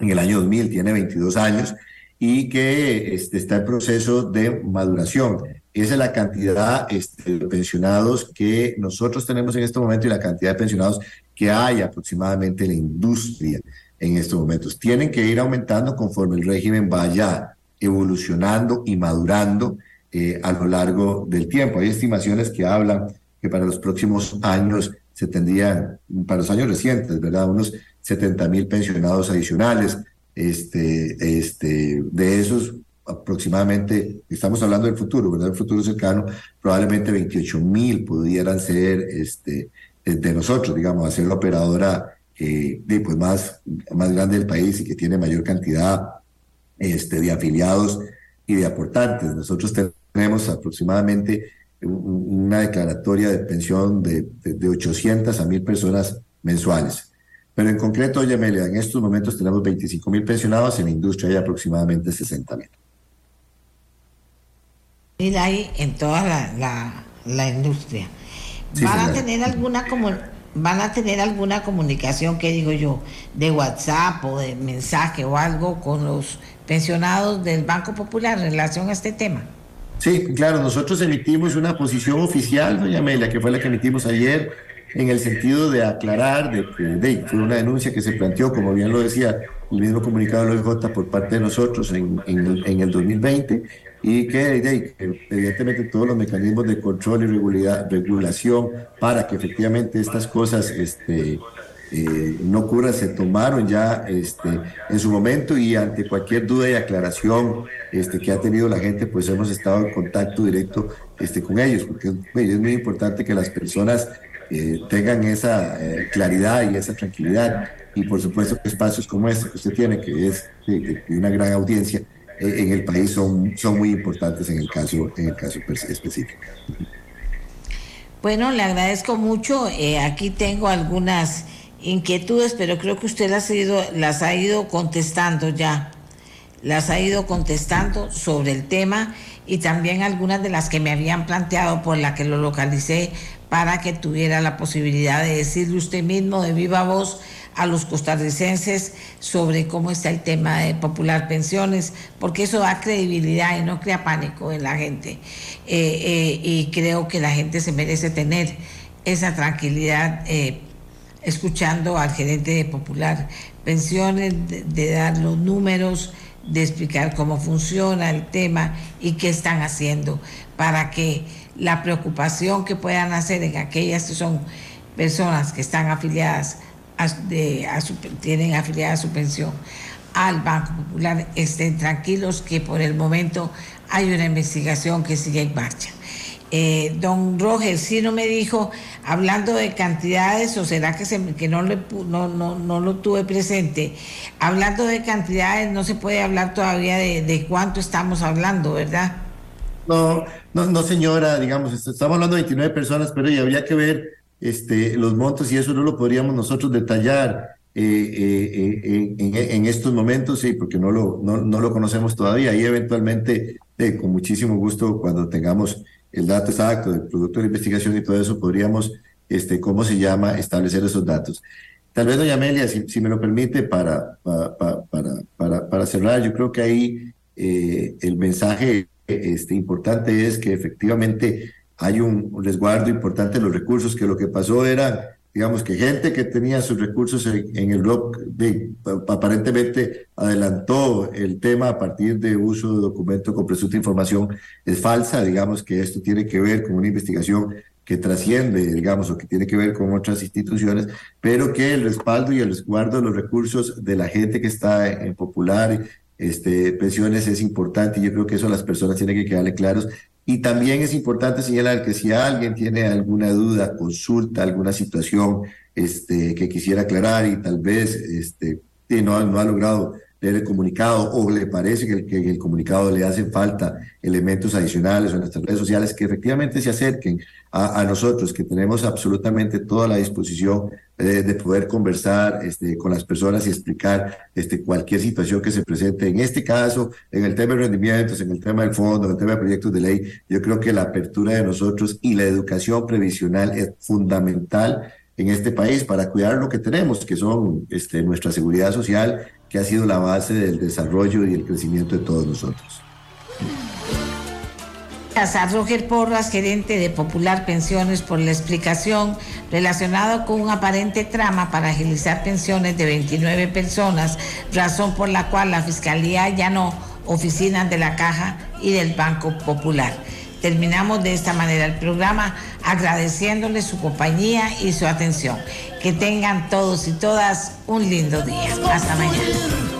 en el año 2000, tiene 22 años y que este, está en proceso de maduración. Es la cantidad este, de pensionados que nosotros tenemos en este momento y la cantidad de pensionados que hay aproximadamente en la industria en estos momentos. Tienen que ir aumentando conforme el régimen vaya evolucionando y madurando eh, a lo largo del tiempo. Hay estimaciones que hablan que para los próximos años se tendrían, para los años recientes, ¿verdad? Unos 70 mil pensionados adicionales. Este, este, de esos, aproximadamente, estamos hablando del futuro, ¿verdad? El futuro cercano, probablemente 28 mil pudieran ser este, de nosotros, digamos, a ser la operadora eh, pues, más, más grande del país y que tiene mayor cantidad este, de afiliados y de aportantes. Nosotros tenemos aproximadamente una declaratoria de pensión de, de, 800 a 1000 personas mensuales. Pero en concreto, oye, Amelia, en estos momentos tenemos 25 mil pensionados, en la industria hay aproximadamente 60 mil. Y ahí en toda la, la, industria. ¿Van a tener alguna como van a tener alguna comunicación, que digo yo, de WhatsApp o de mensaje o algo con los pensionados del Banco Popular en relación a este tema? Sí, claro, nosotros emitimos una posición oficial, doña Amelia, que fue la que emitimos ayer, en el sentido de aclarar de que fue una denuncia que se planteó, como bien lo decía el mismo comunicado de la OIJ por parte de nosotros en, en, el 2020, y que, evidentemente todos los mecanismos de control y regulación para que efectivamente estas cosas este, eh, no cura se tomaron ya este, en su momento y ante cualquier duda y aclaración este, que ha tenido la gente, pues hemos estado en contacto directo este, con ellos, porque es muy importante que las personas eh, tengan esa eh, claridad y esa tranquilidad. Y por supuesto espacios como este que usted tiene, que es de, una gran audiencia en el país, son, son muy importantes en el caso, en el caso específico. Bueno, le agradezco mucho. aquí tengo algunas inquietudes, pero creo que usted las ha ido, las ha ido contestando ya, las ha ido contestando sobre el tema y también algunas de las que me habían planteado por la que lo localicé para que tuviera la posibilidad de decirle usted mismo de viva voz a los costarricenses sobre cómo está el tema de Popular Pensiones, porque eso da credibilidad y no crea pánico en la gente. Eh, eh, y creo que la gente se merece tener esa tranquilidad. Eh, escuchando al gerente de Popular Pensiones, de, dar los números, de explicar cómo funciona el tema y qué están haciendo para que la preocupación que puedan hacer en aquellas que son personas que están afiliadas, tienen afiliada su pensión, al Banco Popular. Estén tranquilos que por el momento hay una investigación que sigue en marcha. Eh, don Roger, sí no me dijo, hablando de cantidades, o será que, se, que no, le, no, no, no, lo tuve presente, hablando de cantidades, no se puede hablar todavía de, de cuánto estamos hablando, ¿verdad? No, no, no, señora, digamos, estamos hablando de 29 personas, pero ya habría que ver este, los montos y eso no lo podríamos nosotros detallar. Eh, eh, eh, en, estos momentos, sí, porque no lo, no, no lo conocemos todavía y eventualmente, con muchísimo gusto, cuando tengamos el dato exacto del producto de investigación y todo eso, podríamos, este, ¿cómo se llama?, establecer esos datos. Tal vez, doña Amelia, si, me lo permite, para, para, para, para, para cerrar, yo creo que ahí el mensaje este, importante es que efectivamente hay un resguardo importante de los recursos, que lo que pasó era digamos que gente que tenía sus recursos en, el rock de, aparentemente adelantó el tema a partir de uso de documentos con presunta información es falsa, digamos que esto tiene que ver con una investigación que trasciende, digamos, o que tiene que ver con otras instituciones, pero que el respaldo y el resguardo de los recursos de la gente que está en Popular, este, pensiones es importante y yo creo que eso las personas tiene que quedarle claros y también es importante señalar que si alguien tiene alguna duda, consulta alguna situación este, que quisiera aclarar y tal vez este, no, no ha logrado leer el comunicado o le parece que, en el comunicado le hacen falta elementos adicionales o en nuestras redes sociales, que efectivamente se acerquen a, nosotros, que tenemos absolutamente toda la disposición eh, de poder conversar este, con las personas y explicar este, cualquier situación que se presente. En este caso, en el tema de rendimientos, en el tema del fondo, en el tema de proyectos de ley, yo creo que la apertura de nosotros y la educación previsional es fundamental en este país para cuidar lo que tenemos, que son este, nuestra seguridad social, que ha sido la base del desarrollo y el crecimiento de todos nosotros. A Roger Porras, gerente de Popular Pensiones, por la explicación relacionada con un aparente trama para agilizar pensiones de 29 personas, razón por la cual la Fiscalía no oficinas de la Caja y del Banco Popular. Terminamos de esta manera el programa agradeciéndole su compañía y su atención. Que tengan todos y todas un lindo día. Hasta mañana.